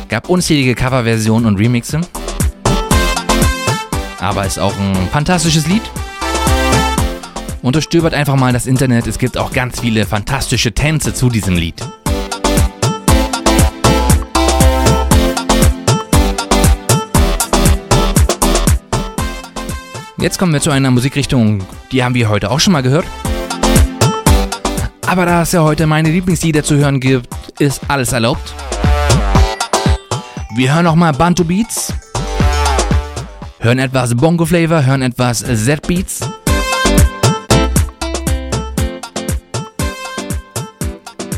Gab unzählige Coverversionen und Remixe. Aber ist auch ein fantastisches Lied. Und durchstöbert einfach mal das Internet. Es gibt auch ganz viele fantastische Tänze zu diesem Lied. Jetzt kommen wir zu einer Musikrichtung, die haben wir heute auch schon mal gehört. Aber da es ja heute meine Lieblingslieder zu hören gibt, ist alles erlaubt. Wir hören nochmal Bantu Beats, hören etwas Bongo Flavor, hören etwas Z Beats.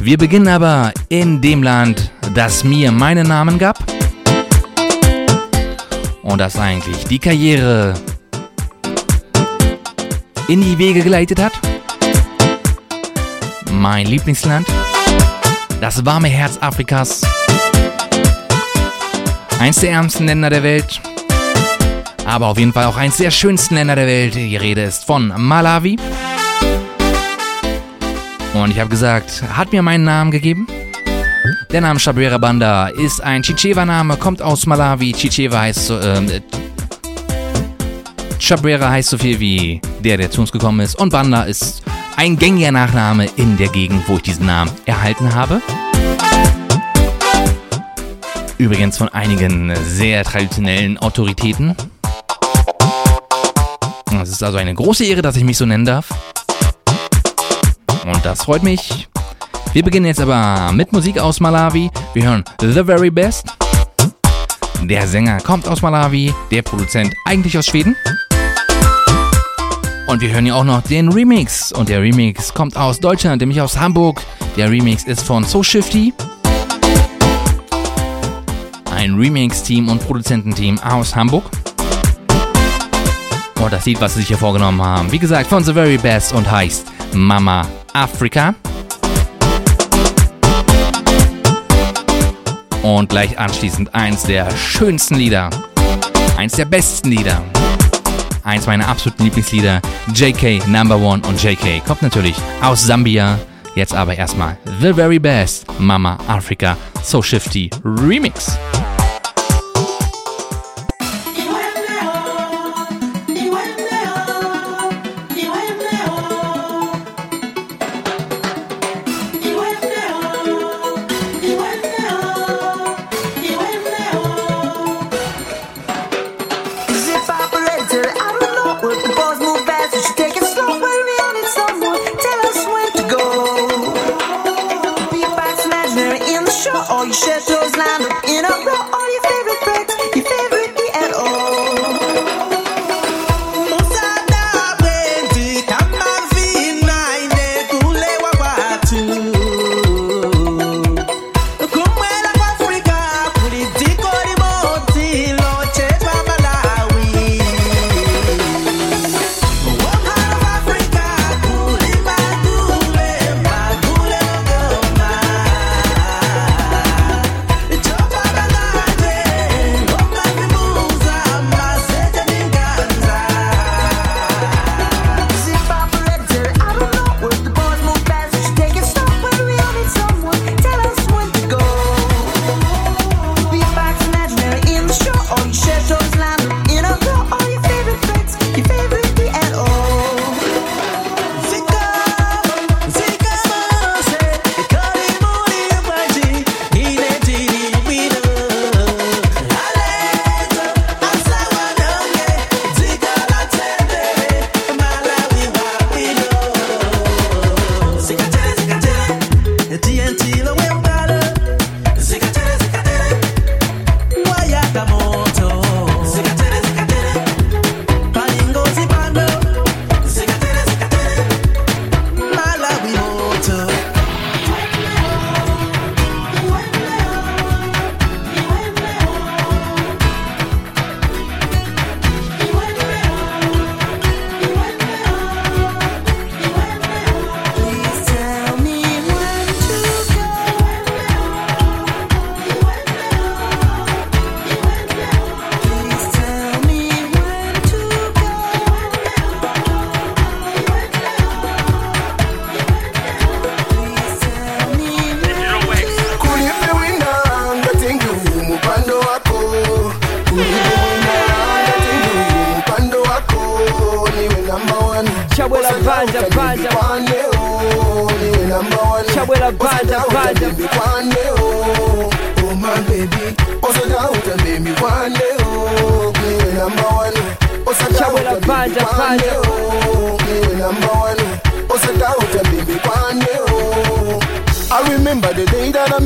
Wir beginnen aber in dem Land, das mir meinen Namen gab. Und das eigentlich die Karriere in die Wege geleitet hat. Mein Lieblingsland. Das warme Herz Afrikas. Eins der ärmsten Länder der Welt. Aber auf jeden Fall auch eins der schönsten Länder der Welt. Die Rede ist von Malawi. Und ich habe gesagt, hat mir meinen Namen gegeben. Der Name Shabera Banda ist ein Chichewa-Name, kommt aus Malawi. Chichewa heißt so, äh, Chabrera heißt so viel wie der, der zu uns gekommen ist. Und Banda ist ein gängiger Nachname in der Gegend, wo ich diesen Namen erhalten habe. Übrigens von einigen sehr traditionellen Autoritäten. Es ist also eine große Ehre, dass ich mich so nennen darf. Das freut mich. Wir beginnen jetzt aber mit Musik aus Malawi. Wir hören The Very Best. Der Sänger kommt aus Malawi, der Produzent eigentlich aus Schweden. Und wir hören ja auch noch den Remix. Und der Remix kommt aus Deutschland, nämlich aus Hamburg. Der Remix ist von So Shifty. Ein Remix-Team und Produzententeam aus Hamburg. Und das Lied, was sie sich hier vorgenommen haben, wie gesagt, von The Very Best und heißt Mama Africa. Und gleich anschließend eins der schönsten Lieder. Eins der besten Lieder. Eins meiner absoluten Lieblingslieder. JK Number One und JK kommt natürlich aus Sambia. Jetzt aber erstmal The Very Best Mama Africa So Shifty Remix.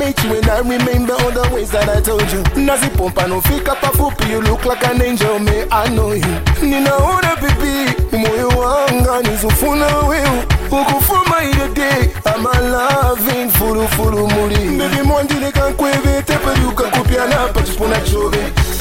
I you and I remember all the ways that I told you. Nazipompa nofika pafupi you look like an angel me I know you. Ninaona bibi moyo wanga nizofuna wewe ukufuma ile day I'm a loving furu furu muri. Baby mwandile kankweve teperuka kupyana pachipuna chove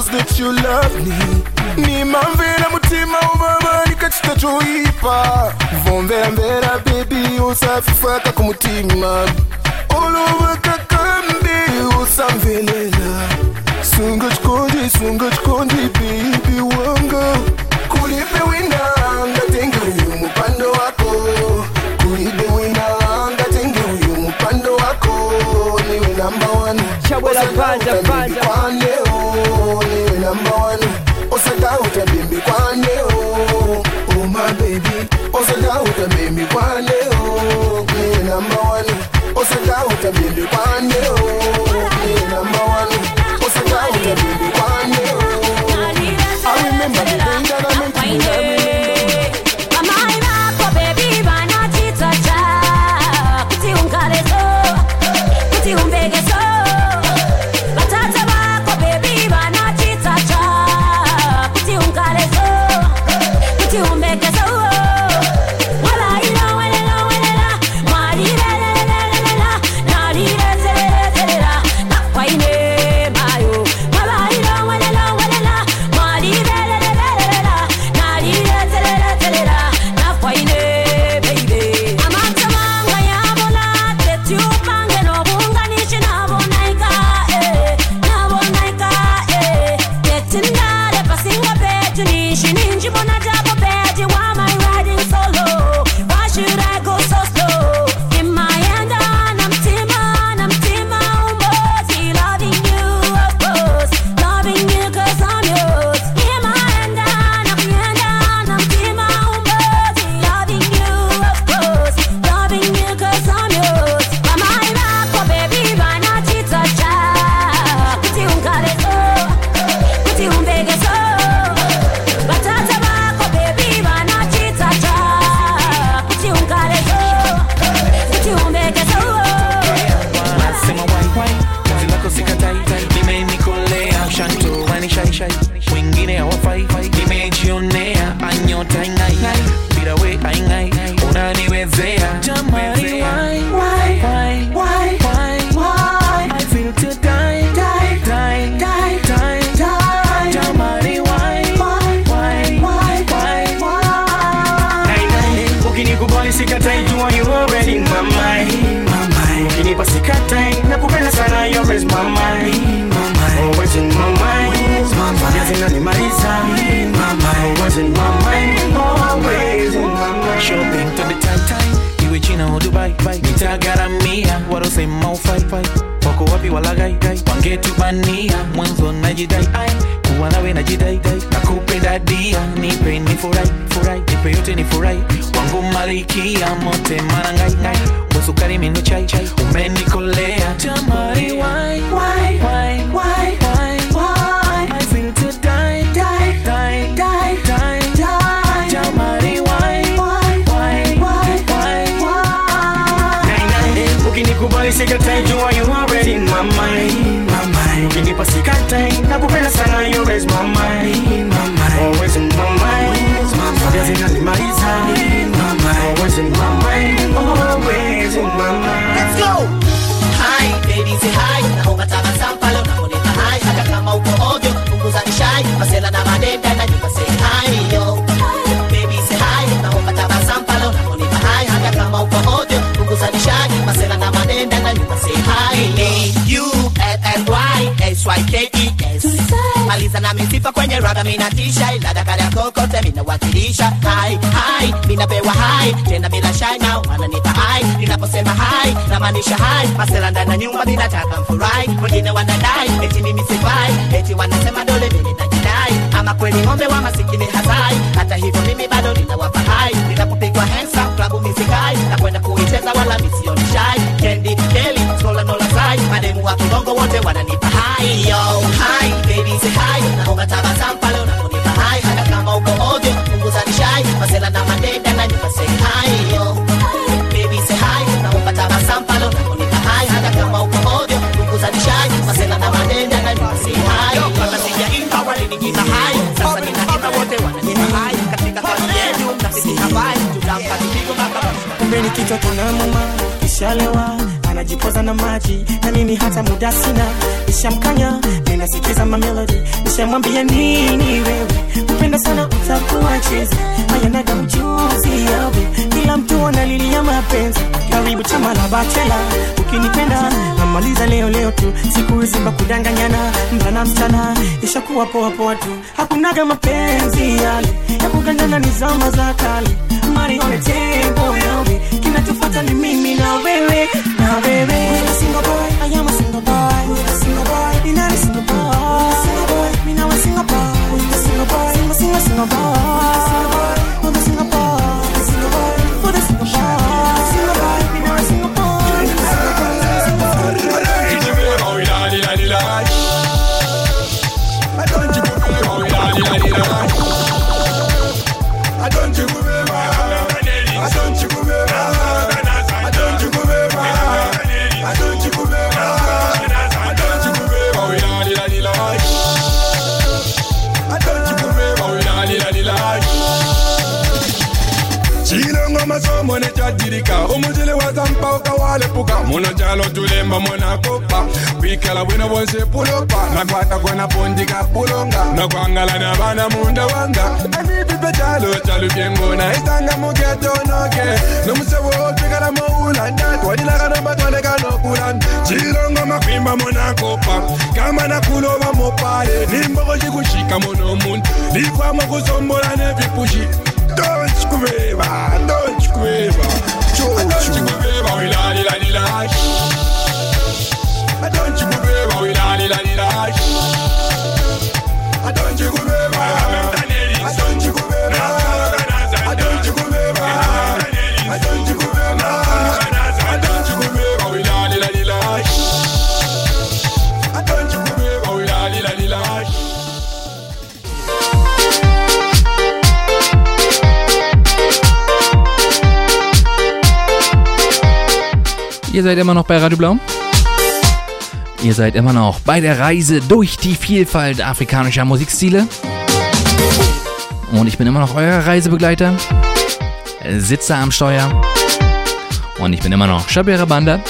shows that you love me. Nimamvera mutima ubaba nikachita choipa. Vomvera mvera bebi usafifaka kumutima. Olova kakambe usamvelela. Sunga chikondi sunga chikondi bebi wanga. Kulipe wina ngatenge uyu mupando wako. Kulipe wina ngatenge uyu mupando wako. Niwe namba one. Chabwela banja, number one. Oh, sit down with a one oh, oh, my baby. Oh, sit down with a baby, one oh, me number one. One. con su cari mini chai, chai. Umenikolea tamari wine, wine. I feel to die, die, die, die, die, die. Tamari wine, wine, wine, wine, wine, jua you already in my mind, sana, you raise my mind, my mind. Always in my mind, my mind. Inanimaliza sana misifa kwenye raga minatisha ilada kale ya kokote minawakilisha hai hai minapewa hai tena bila shai na wananipa hai ninaposema hai namaanisha hai masela ndani ya nyumba ninataka mfurahi wengine wanadai eti mimi sifai eti wanasema dole mimi najidai ama kweli ng'ombe wa masikini hazai. Hata hivyo mimi bado ninawapa hai. Ninapopigwa hensa klabu misikai na kwenda kuicheza wala misioni shai. Kendi deli sola nola zai mademu wa kibongo wote wananipa hai yo kumbe ni kichwa kinamuma kishalewa anajipoza na maji na mimi hata muda sina. Nishamkanya ninasikiza mamelodi nishamwambia nini wewe? Kupenda sana utakuwa chezi hayanaga ujuzi yawe. Kila mtu analilia mapenzi karibu chama la bachela ukinipenda namaliza leo leo tu siku pa kudanganyana. Mvulana msichana ishakuwa poa poa tu. Hakunaga mapenzi yale ya kugandana ni zama za kale marione tembo yawe kinachofuata ni mimi na wewe na wewe a single boy? I am a single boy. Who's a single boy? Ni nani single boy? Single boy. Mi nawe single boy. A single boy? Single, single. Single boy. walipuka munajalo tulemba munakopa kwikala bwino bonse pulopa. Nakwatako napondika bulonga. Nakwangala nabana munda wanga. Anipipetalo calubyengona isanga muketonoke nomusewo twikala moulanda twadilakanoba twalekanokula cilongo makwimba munakopa kama nakuloba mopale. Nimbogo cikushika muno muntu likwama kusombola nevipushi don't squeva don't squeva I don't you go baby, Ihr seid immer noch bei Radio Blau? Ihr seid immer noch bei der Reise durch die Vielfalt afrikanischer Musikstile? Und ich bin immer noch euer Reisebegleiter, Sitzer am Steuer. Und ich bin immer noch Shabira Banda.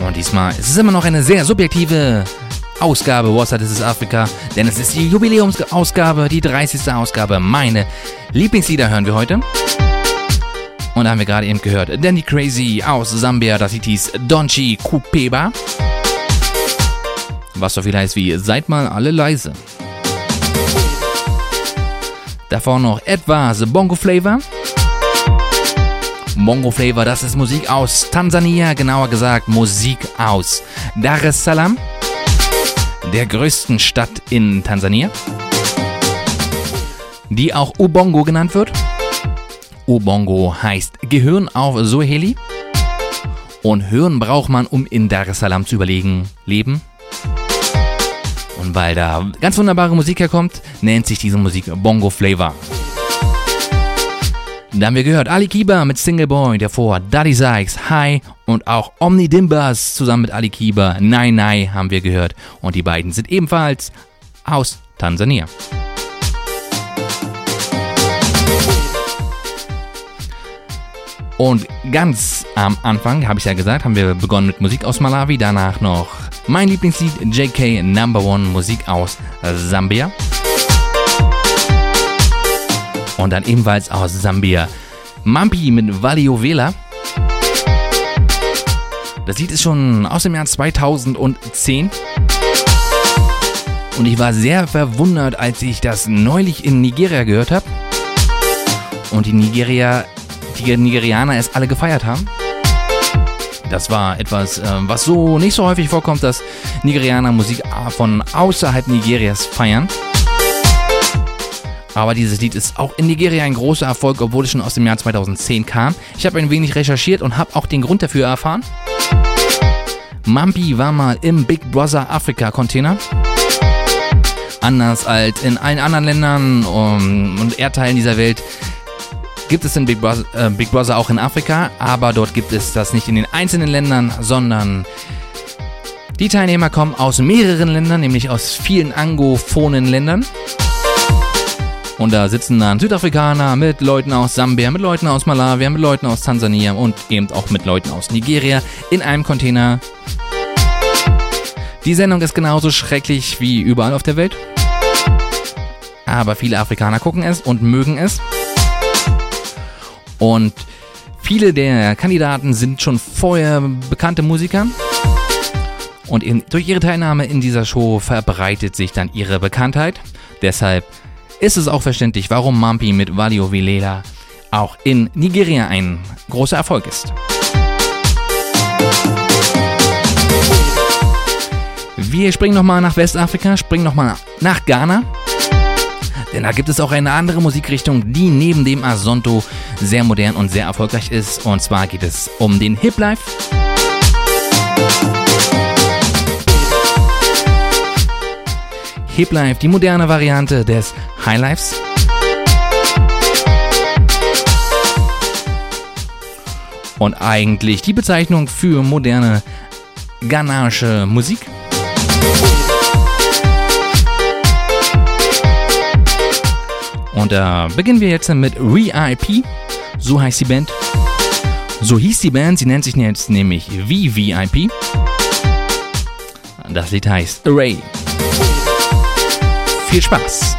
Und diesmal ist es immer noch eine sehr subjektive Ausgabe What's This is Africa, denn es ist die Jubiläumsausgabe, die 30. Ausgabe. Meine Lieblingslieder hören wir heute. Und da haben wir gerade eben gehört Danny Crazy aus Sambia, das hieß Donchi Kupeba. Was so viel heißt wie Seid mal alle leise. Davor noch etwas Bongo Flavor. Bongo Flavor, das ist Musik aus Tansania, genauer gesagt Musik aus Dar es Salaam, der größten Stadt in Tansania, die auch Ubongo genannt wird. Ubongo heißt Gehirn auf Swahili. Und Hirn braucht man, um in Dar es Salaam zu überlegen, leben. Und weil da ganz wunderbare Musik herkommt, nennt sich diese Musik Bongo Flavor. Da haben wir gehört Ali Kiba mit Single Boy, davor Daddy Sykes, Hi und auch Omni Dimbas zusammen mit Ali Kiba, Nai Nai haben wir gehört. Und die beiden sind ebenfalls aus Tansania. Und ganz am Anfang, habe ich ja gesagt, haben wir begonnen mit Musik aus Malawi, danach noch mein Lieblingslied JK Number One Musik aus Sambia. Und dann ebenfalls aus Sambia Mampi mit Valiovela. Das Lied ist schon aus dem Jahr 2010. Und ich war sehr verwundert, als ich das neulich in Nigeria gehört habe. Und die Nigeria, die Nigerianer es alle gefeiert haben. Das war etwas, äh, was so nicht so häufig vorkommt, dass Nigerianer Musik von außerhalb Nigerias feiern. Aber dieses Lied ist auch in Nigeria ein großer Erfolg, obwohl es schon aus dem Jahr 2010 kam. Ich habe ein wenig recherchiert und habe auch den Grund dafür erfahren. Mampi war mal im Big Brother Afrika Container. Anders als in allen anderen Ländern und Erdteilen dieser Welt gibt es den Big Brother, äh, Big Brother auch in Afrika, aber dort gibt es das nicht in den einzelnen Ländern, sondern die Teilnehmer kommen aus mehreren Ländern, nämlich aus vielen angophonen Ländern. Und da sitzen dann Südafrikaner mit Leuten aus Sambia, mit Leuten aus Malawi, mit Leuten aus Tansania und eben auch mit Leuten aus Nigeria in einem Container. Die Sendung ist genauso schrecklich wie überall auf der Welt. Aber viele Afrikaner gucken es und mögen es. Und viele der Kandidaten sind schon vorher bekannte Musiker. Und in, durch ihre Teilnahme in dieser Show verbreitet sich dann ihre Bekanntheit. Deshalb ist es auch verständlich, warum Mampi mit Valio Vilela auch in Nigeria ein großer Erfolg ist. Wir springen nochmal nach Westafrika, springen nochmal nach Ghana. Denn da gibt es auch eine andere Musikrichtung, die neben dem Asonto sehr modern und sehr erfolgreich ist. Und zwar geht es um den Hip Life. Hip Life, die moderne Variante des High Lifes. Und eigentlich die Bezeichnung für moderne ghanaische Musik. Und da beginnen wir jetzt mit ReIP. So heißt die Band. So hieß die Band, sie nennt sich jetzt nämlich VVIP. Das Lied heißt Array. Viel Spaß.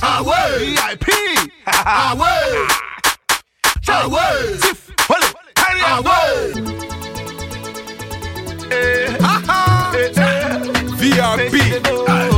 Away, IP. Away. Away. Away. Eh. VIP.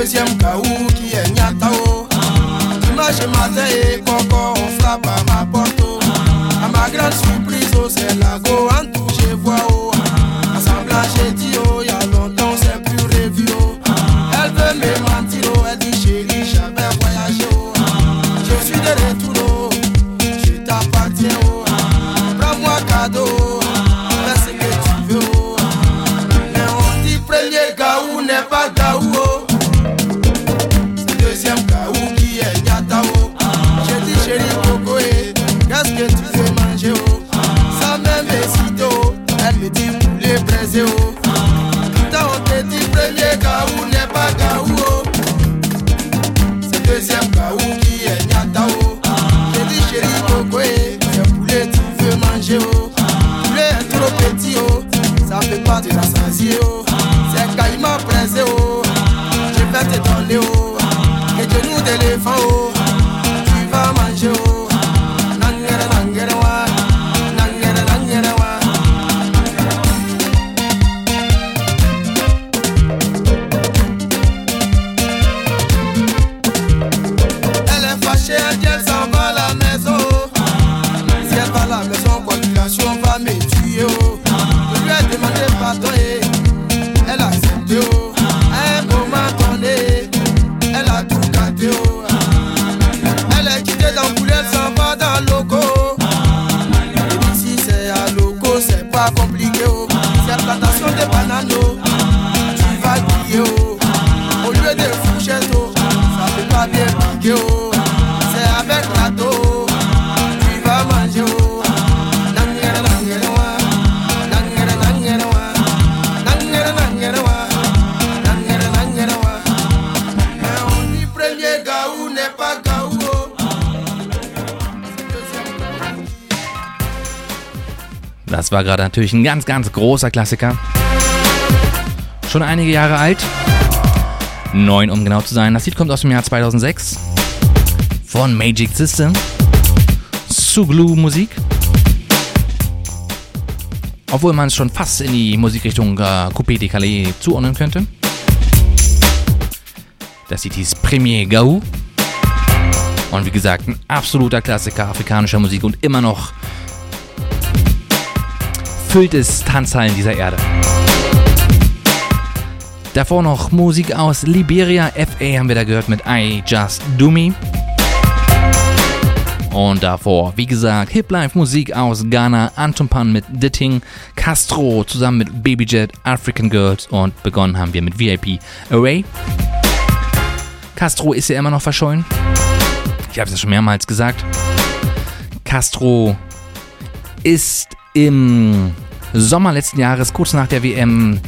Deuxième gaou qui est nyata, oh. Dimanche matin et coco, on frappe à ma porte, oh. À ma grande surprise, oh, c'est Das war gerade natürlich ein ganz, ganz großer Klassiker. Schon einige Jahre alt. Neun, um genau zu sein. Das Lied kommt aus dem Jahr 2006 von Magic System. Suglu Musik. Obwohl man es schon fast in die Musikrichtung äh, Coupé de Calais zuordnen könnte. Das Lied hieß Premier Gaou. Und wie gesagt, ein absoluter Klassiker afrikanischer Musik und immer noch füllt Tanzhallen dieser Erde. Davor noch Musik aus Liberia, FA haben wir da gehört mit I Just Do Me. Und davor, wie gesagt, Hip Life Musik aus Ghana, Anton Pan mit Ditting, Castro zusammen mit Babyjet, African Girls und begonnen haben wir mit VIP Array. Castro ist ja immer noch verschollen. Ich habe es ja schon mehrmals gesagt. Castro ist im Sommer letzten Jahres, kurz nach der WM,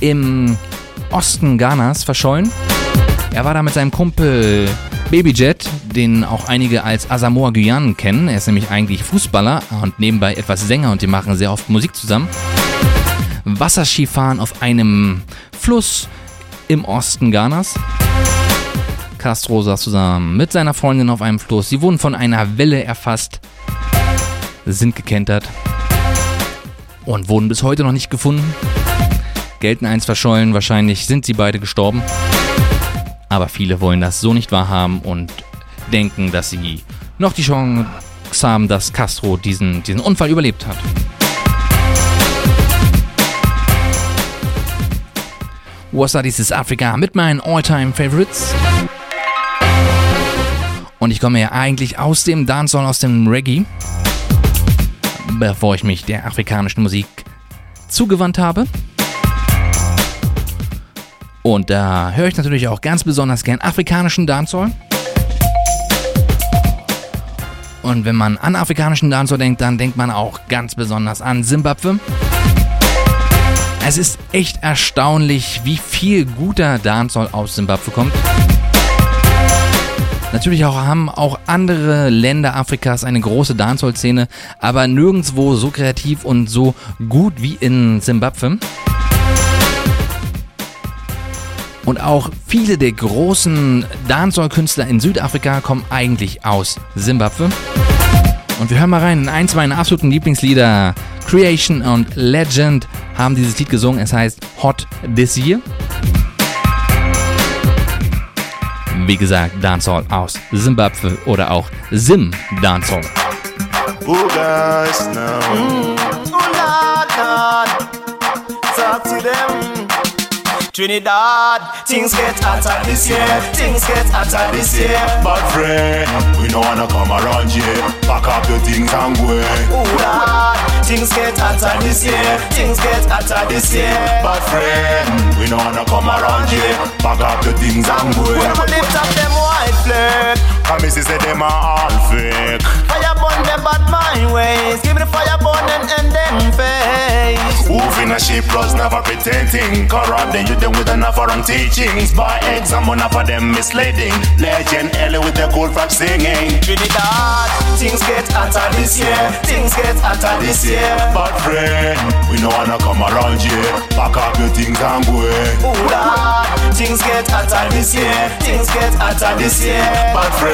im Osten Ghanas verschollen. Er war da mit seinem Kumpel Babyjet, den auch einige als Asamoah Gyan kennen. Er ist nämlich eigentlich Fußballer und nebenbei etwas Sänger und die machen sehr oft Musik zusammen. Wasserskifahren auf einem Fluss im Osten Ghanas. Castro saß zusammen mit seiner Freundin auf einem Fluss. Sie wurden von einer Welle erfasst, sind gekentert und wurden bis heute noch nicht gefunden. Gelten eins verschollen, wahrscheinlich sind sie beide gestorben. Aber viele wollen das so nicht wahrhaben und denken, dass sie noch die Chance haben, dass Castro diesen, diesen Unfall überlebt hat. USA, dies ist Afrika mit meinen All-Time Favorites. Und ich komme ja eigentlich aus dem Dancehall, aus dem Reggae. Bevor ich mich der afrikanischen Musik zugewandt habe. Und da höre ich natürlich auch ganz besonders gern afrikanischen Dancehall. Und wenn man an afrikanischen Dancehall denkt, dann denkt man auch ganz besonders an Simbabwe. Es ist echt erstaunlich, wie viel guter Dancehall aus Simbabwe kommt. Natürlich auch, haben auch andere Länder Afrikas eine große Dancehall-Szene, aber nirgendwo so kreativ und so gut wie in Simbabwe. Und auch viele der großen Dancehall-Künstler in Südafrika kommen eigentlich aus Simbabwe. Und wir hören mal rein in eins meiner absoluten Lieblingslieder. Creation und Legend haben dieses Lied gesungen. Es heißt Hot This Year. Wie gesagt, Dancehall aus Simbabwe oder auch Sim Dancehall. Who guys now? Trinidad, things get hotter this year. Things get hotter this year. Bad friend, we don't wanna come around here. Pack up your things and go. Oh Lord, things get hotter this year. Things get hotter this year. Bad friend, we don't wanna come around here. Pack up your things and go. We gonna lift up them white flag. Come see say them are all fake. Fire burn them bad mind ways. Give me the fire burn and end them face. Wolf in a sheep plus never pretending. Corrupt the youth them with enough wrong teachings. By exam enough of them misleading. Legend Ellie with the cold frog singing. Trinidad, things get hotter this year. Things get hotter this year. Bad friend, we don't wanna come around here. Pack up your things and go. Oh Lord, things get hotter this year. Things get hotter this year. Bad friend,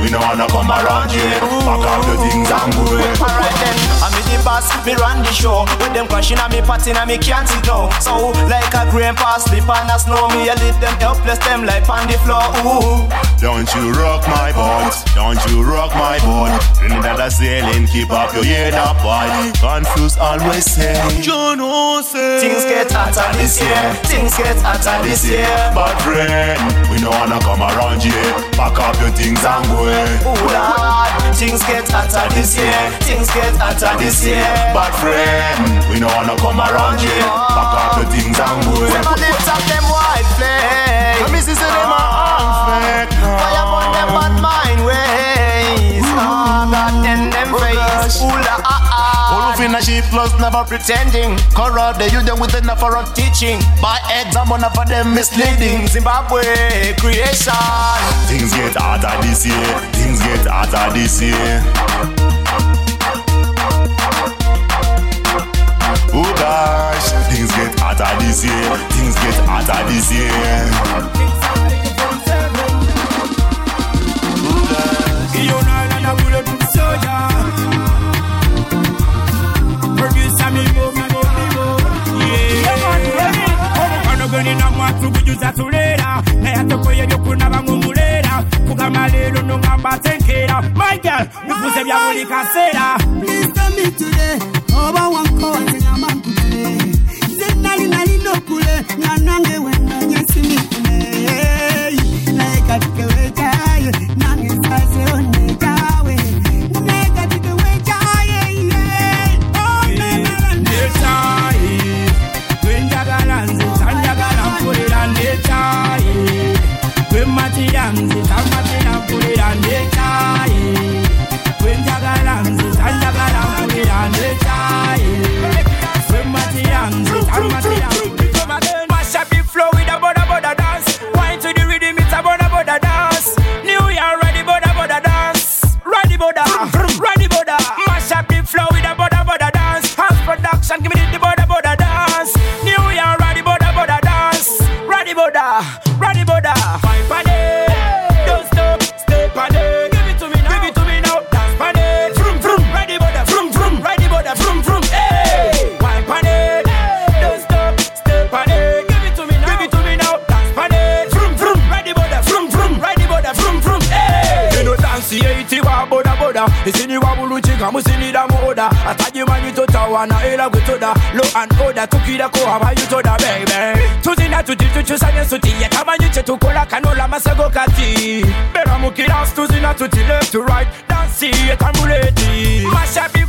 we don't wanna come around here. Pack up your things and go. Alright then, I'm in the boss, me run the show. With them crashing on me party and me can't sit down. So like a grandpa sleep on the snow, me I leave them helpless, them like on the floor. Ooh. Don't you rock my boat, don't you rock my boat. Trinidad a sailing, keep up your head up high. Confused always say, you know say. Things get hotter this year. Things get hotter this year. Bad friend, we don't wanna come around here. Pack up your things and go. Oh Lord, things get hotter this year. Things get hotter this year. Bad friend, we don't wanna come around here. Pack up your things and go. We gonna lift up them white flag. Come see say them are all fake. Fire burn them bad mind ways. Oh God, then them oh, face. Ooh la a sheep plus never pretending. Corrupt the youth them with enough of wrong teaching. By exam enough of them misleading. Zimbabwe creation. Things get hotter this year. Things get hotter this year. Oh gosh, things get hotter this year. Things get hotter this year. nina mwatukujuza tulera naye atokoye ebyokunaba ng'omulera kugamba leero nogamba ate nkeera michael bifuze bya buli kaseera oba wankowatenyama nkule. Nze nali nalina okule mwanange wenanyesimi kule naye katikewekaa border, run the border. Fight for it, don't stop, stay for. Give it to me now, give it to me now, dance for it. Vroom ride the border, vroom vroom, ride the border, vroom vroom. Hey, wine for don't stop, stay for it. Give it to me now, give it to me now, dance for it. Vroom vroom, ride the border, vroom vroom, ride the border, vroom vroom. Hey, you know dance the eighty wa border border, isini wa buluchika musini damu oda, ataji mani tota wana ila kutoda, low and order tukida kuhaba yutoda baby tujijuchusanye sugiye kabanye icyo tukora kanura amasego kati bera mu kirasi tuzina tuti left to right dansi etamureti mashabi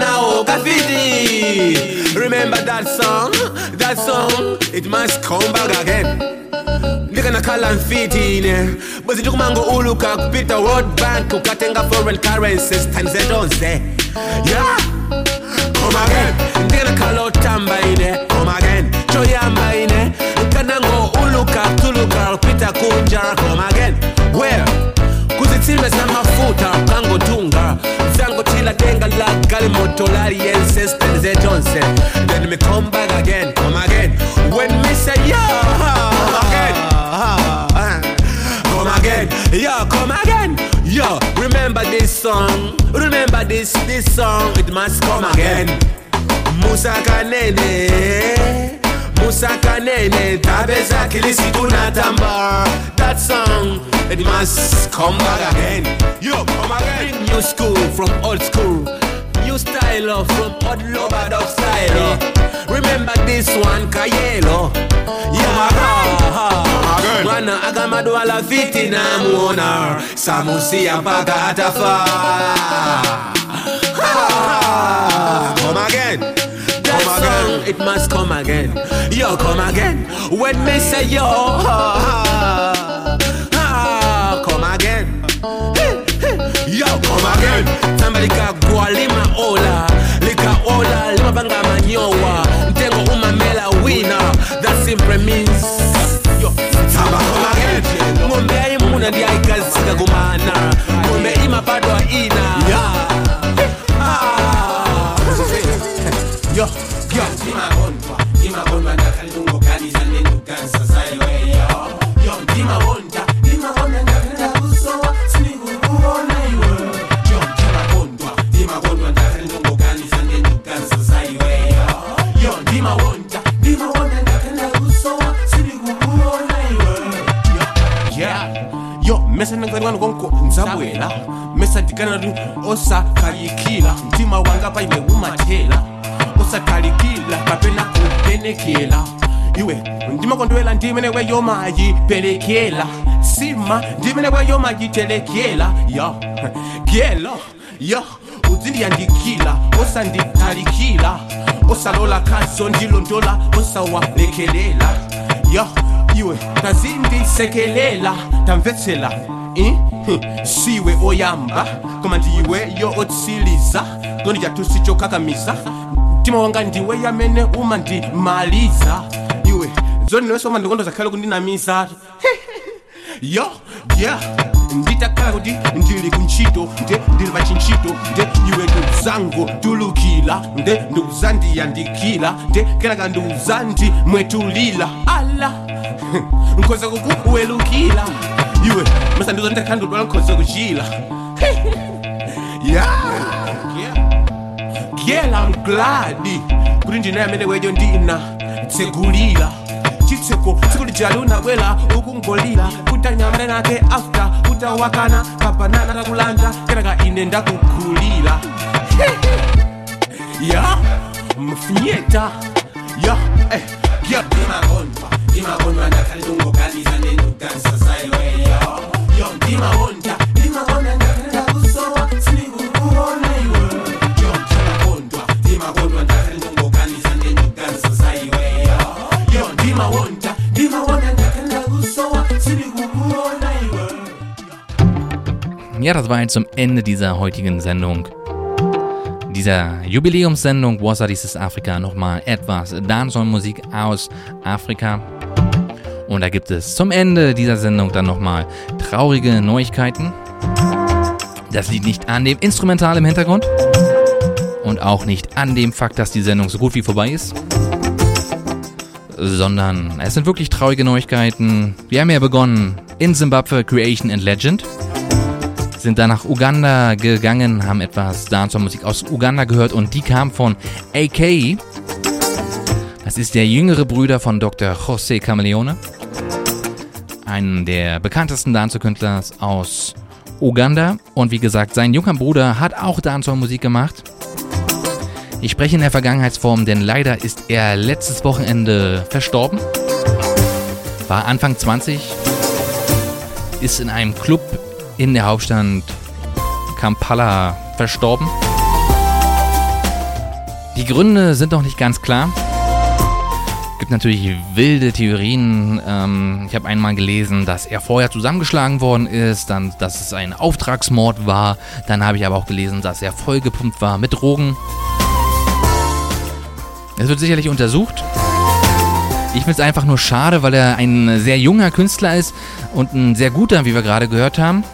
Kanguja Kafidi Remember that song? That song It must come back again. Ndikanakhala mfitine bwezi ndikumango uluka kupita world bank. Ukatenga foreign currencies times edonze yeah come again. Ndikanakhala otamba ine come again. Choyamba ine kanango uluka tuluka kupita kunja come again gali moto lariense spenze johnson. Then me come back again come again. When me say yeah come again. Come again. Yo come again. Yo remember this song. Remember this this song. It must come again. Musa kanene. Musa Kanene, Tabeza Kilisi Tunatamba. That song, it must come back again. Yo, come again. New school from old school. New style of from old lover dog style. oh. Remember this one, Kayelo. Yeah, mwana agamado ala fiti na muona samusia mpaka atafa come again That song, it must come again. Yo, come again. When me say yo, ah, ah, come again. yo koma girl tamba likagwa limaola likaola limabanga manyowa. Mtengo umamela wina that simple means yo. Tamba koma girl ng'ombe yaimuna ndi ayikazika kumana. Ng'ombe imapadwa ina. Yeah. ah. yo yo. mesananganiwa nikonko nzabwela mesadikana ti osakhalikila mtima wanga paine umathela. Osakhalikila kapena kupenekela iwe ndimakondwela ndimenewe yomayipelekela sima ndimenewe yomayitelekela yo gelo yo uzindiyandikila osanditalikila osalola kaso ndilondola osawa lekelela. Yo iwe tazindisekelela tamvetsela eh? siwe oyamba koma ndiweyo otsiriza ndondijatu sichokakamiza mtima wanga ndiwe yamene umandimaliza iwe dzoni ndiwesoma ndikondo zakhale kundinamiza yo yeah ndita kandi ndili kuntchito nde ndili pa nde iwe ndiuzangotulukira nde ndiuzandiyandikira nde kenaka ndiuzandi mwetulira ala nkhoza kukuwelukira iwe masandizo ndakhandulwa nkhoza kuchira yeah. mgladi kuti ndine amene wejo ndina tsegulira chitseko tsiku lijali unabwera ukungolira after utawakana kapanana kakulanja kenaka ine ndakukhulira ya mfinyeta. Ya eh, yo ndimawonda ndimakonda ndakhalidakusowa sinikukuona iwe. Yo yo ndimawonda Ja, das war jetzt zum Ende dieser heutigen Sendung. Dieser Jubiläumssendung Wasser dieses Afrika nochmal etwas Dancehall-Musik aus Afrika. Und da gibt es zum Ende dieser Sendung dann nochmal traurige Neuigkeiten. Das liegt nicht an dem Instrumental im Hintergrund und auch nicht an dem Fakt, dass die Sendung so gut wie vorbei ist, sondern es sind wirklich traurige Neuigkeiten. Wir haben ja begonnen in Zimbabwe Creation and Legend sind dann nach Uganda gegangen, haben etwas Dancehall-Musik aus Uganda gehört und die kam von AK. Das ist der jüngere Bruder von Dr. José Camaleone, einen der bekanntesten Dancehall-Künstler aus Uganda. Und wie gesagt, sein junger Bruder hat auch Dancehall-Musik gemacht. Ich spreche in der Vergangenheitsform, denn leider ist er letztes Wochenende verstorben. War Anfang 20, ist in einem Club in der Hauptstadt Kampala verstorben. Die Gründe sind noch nicht ganz klar. Gibt natürlich wilde Theorien. Ähm, ich habe einmal gelesen, dass er vorher zusammengeschlagen worden ist, dann, dass es ein Auftragsmord war. Dann habe ich aber auch gelesen, dass er vollgepumpt war mit Drogen. Es wird sicherlich untersucht. Ich finde es einfach nur schade, weil er ein sehr junger Künstler ist und ein sehr guter, wie wir gerade gehört haben.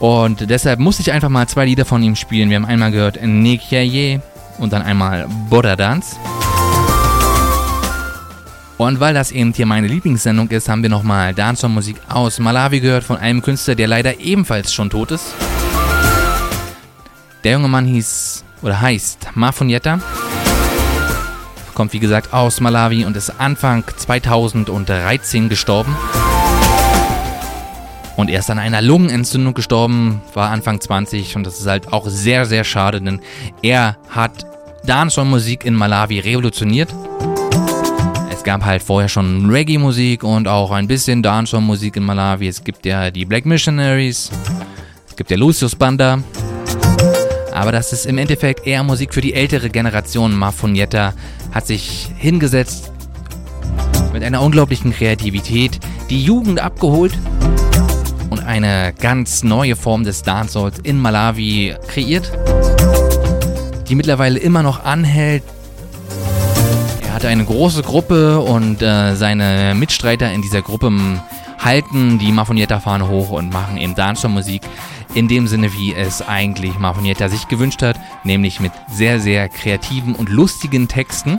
Und deshalb musste ich einfach mal zwei Lieder von ihm spielen. Wir haben einmal gehört Nekyaye und dann einmal Boda Dance. Und weil das eben hier meine Lieblingssendung ist, haben wir nochmal Dancehall-Musik aus Malawi gehört von einem Künstler, der leider ebenfalls schon tot ist. Der junge Mann hieß oder heißt Mafunietta. Kommt wie gesagt aus Malawi und ist Anfang 2013 gestorben. Und er ist an einer Lungenentzündung gestorben, war Anfang 20 und das ist halt auch sehr, sehr schade, denn er hat Dancehall-Musik in Malawi revolutioniert. Es gab halt vorher schon Reggae-Musik und auch ein bisschen Dancehall-Musik in Malawi. Es gibt ja die Black Missionaries, es gibt ja Lucius Banda. Aber das ist im Endeffekt eher Musik für die ältere Generation. Mafunietta hat sich hingesetzt mit einer unglaublichen Kreativität, die Jugend abgeholt eine ganz neue Form des Dancehalls in Malawi kreiert, die mittlerweile immer noch anhält. Er hatte eine große Gruppe und äh, seine Mitstreiter in dieser Gruppe halten die Mafonietta-Fahne hoch und machen eben Dancehall-Musik in dem Sinne, wie es eigentlich Mafonietta sich gewünscht hat, nämlich mit sehr, sehr kreativen und lustigen Texten.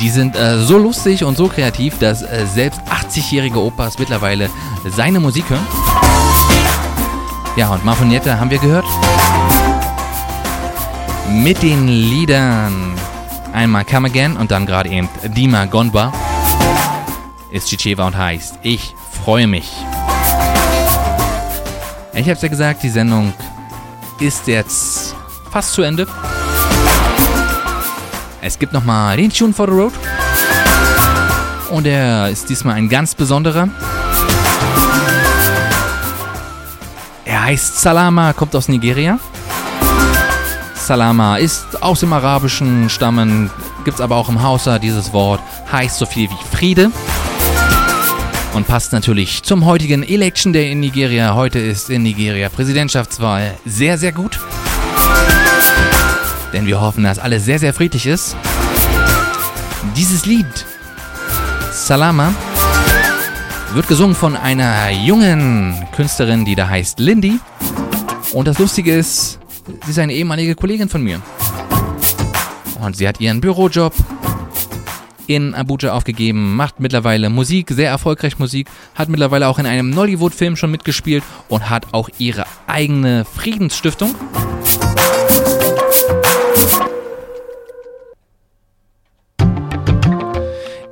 Die sind äh, so lustig und so kreativ, dass äh, selbst 80-jährige Opas mittlerweile seine Musik hören. Ja, und Mafonietta haben wir gehört. Mit den Liedern einmal Come Again und dann gerade eben Dima Gonba ist Chicheva und heißt Ich freue mich. Ich hab's ja gesagt, die Sendung ist jetzt fast zu Ende. Es gibt nochmal den Tune for the Road. Und er ist diesmal ein ganz besonderer. Er heißt Salama, kommt aus Nigeria. Salama ist aus dem arabischen Stammen, gibt es aber auch im Hausa. Dieses Wort heißt so viel wie Friede. Und passt natürlich zum heutigen Election Day in Nigeria. Heute ist in Nigeria Präsidentschaftswahl sehr, sehr gut. Denn wir hoffen, dass alles sehr, sehr friedlich ist. Dieses Lied, Salama, wird gesungen von einer jungen Künstlerin, die da heißt Lindy. Und das Lustige ist, sie ist eine ehemalige Kollegin von mir. Und sie hat ihren Bürojob in Abuja aufgegeben, macht mittlerweile Musik, sehr erfolgreich Musik, hat mittlerweile auch in einem Nollywood-Film schon mitgespielt und hat auch ihre eigene Friedensstiftung.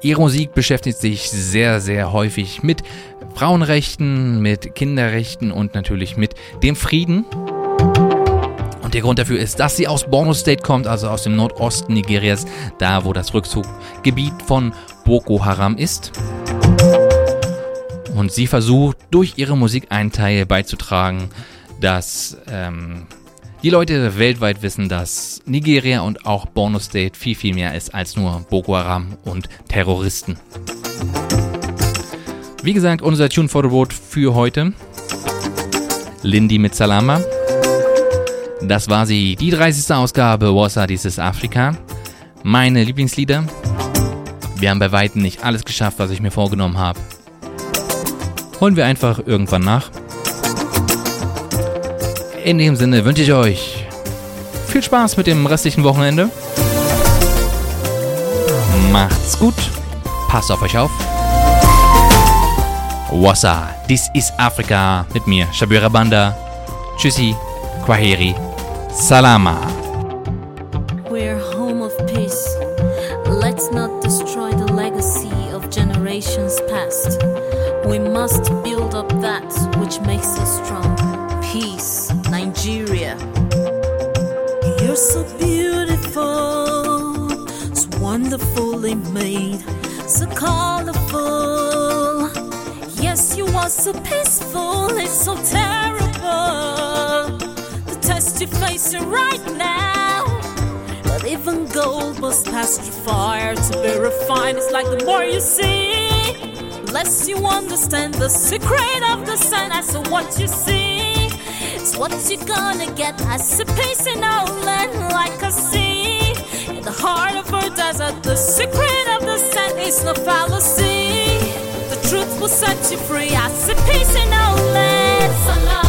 Ihre Musik beschäftigt sich sehr, sehr häufig mit Frauenrechten, mit Kinderrechten und natürlich mit dem Frieden. Und der Grund dafür ist, dass sie aus Borno State kommt, also aus dem Nordosten Nigerias, da wo das Rückzuggebiet von Boko Haram ist. Und sie versucht durch ihre Musik einen Teil beizutragen, dass ähm, die Leute weltweit wissen, dass Nigeria und auch Borno State viel, viel mehr ist als nur Boko Haram und Terroristen. Wie gesagt, unser Tune for the Road für heute. Lindy mit Salama. Das war sie, die 30. Ausgabe Wassa dieses Afrika. Meine Lieblingslieder. Wir haben bei weitem nicht alles geschafft, was ich mir vorgenommen habe. Holen wir einfach irgendwann nach. In dem Sinne wünsche ich euch viel Spaß mit dem restlichen Wochenende. Macht's gut. Passt auf euch auf. Wassa, this is Africa mit mir, Shabira Banda. Tschüssi, Kwaheri, Salama. Right now. But even gold must pass through fire to be refined. It's like the more you see, less you understand the secret of the sun. As to what you see, it's what you're gonna get. As a peace in our land, like a sea. In the heart of our desert, the secret of the sun is no fallacy. The truth will set you free. As a peace in our land.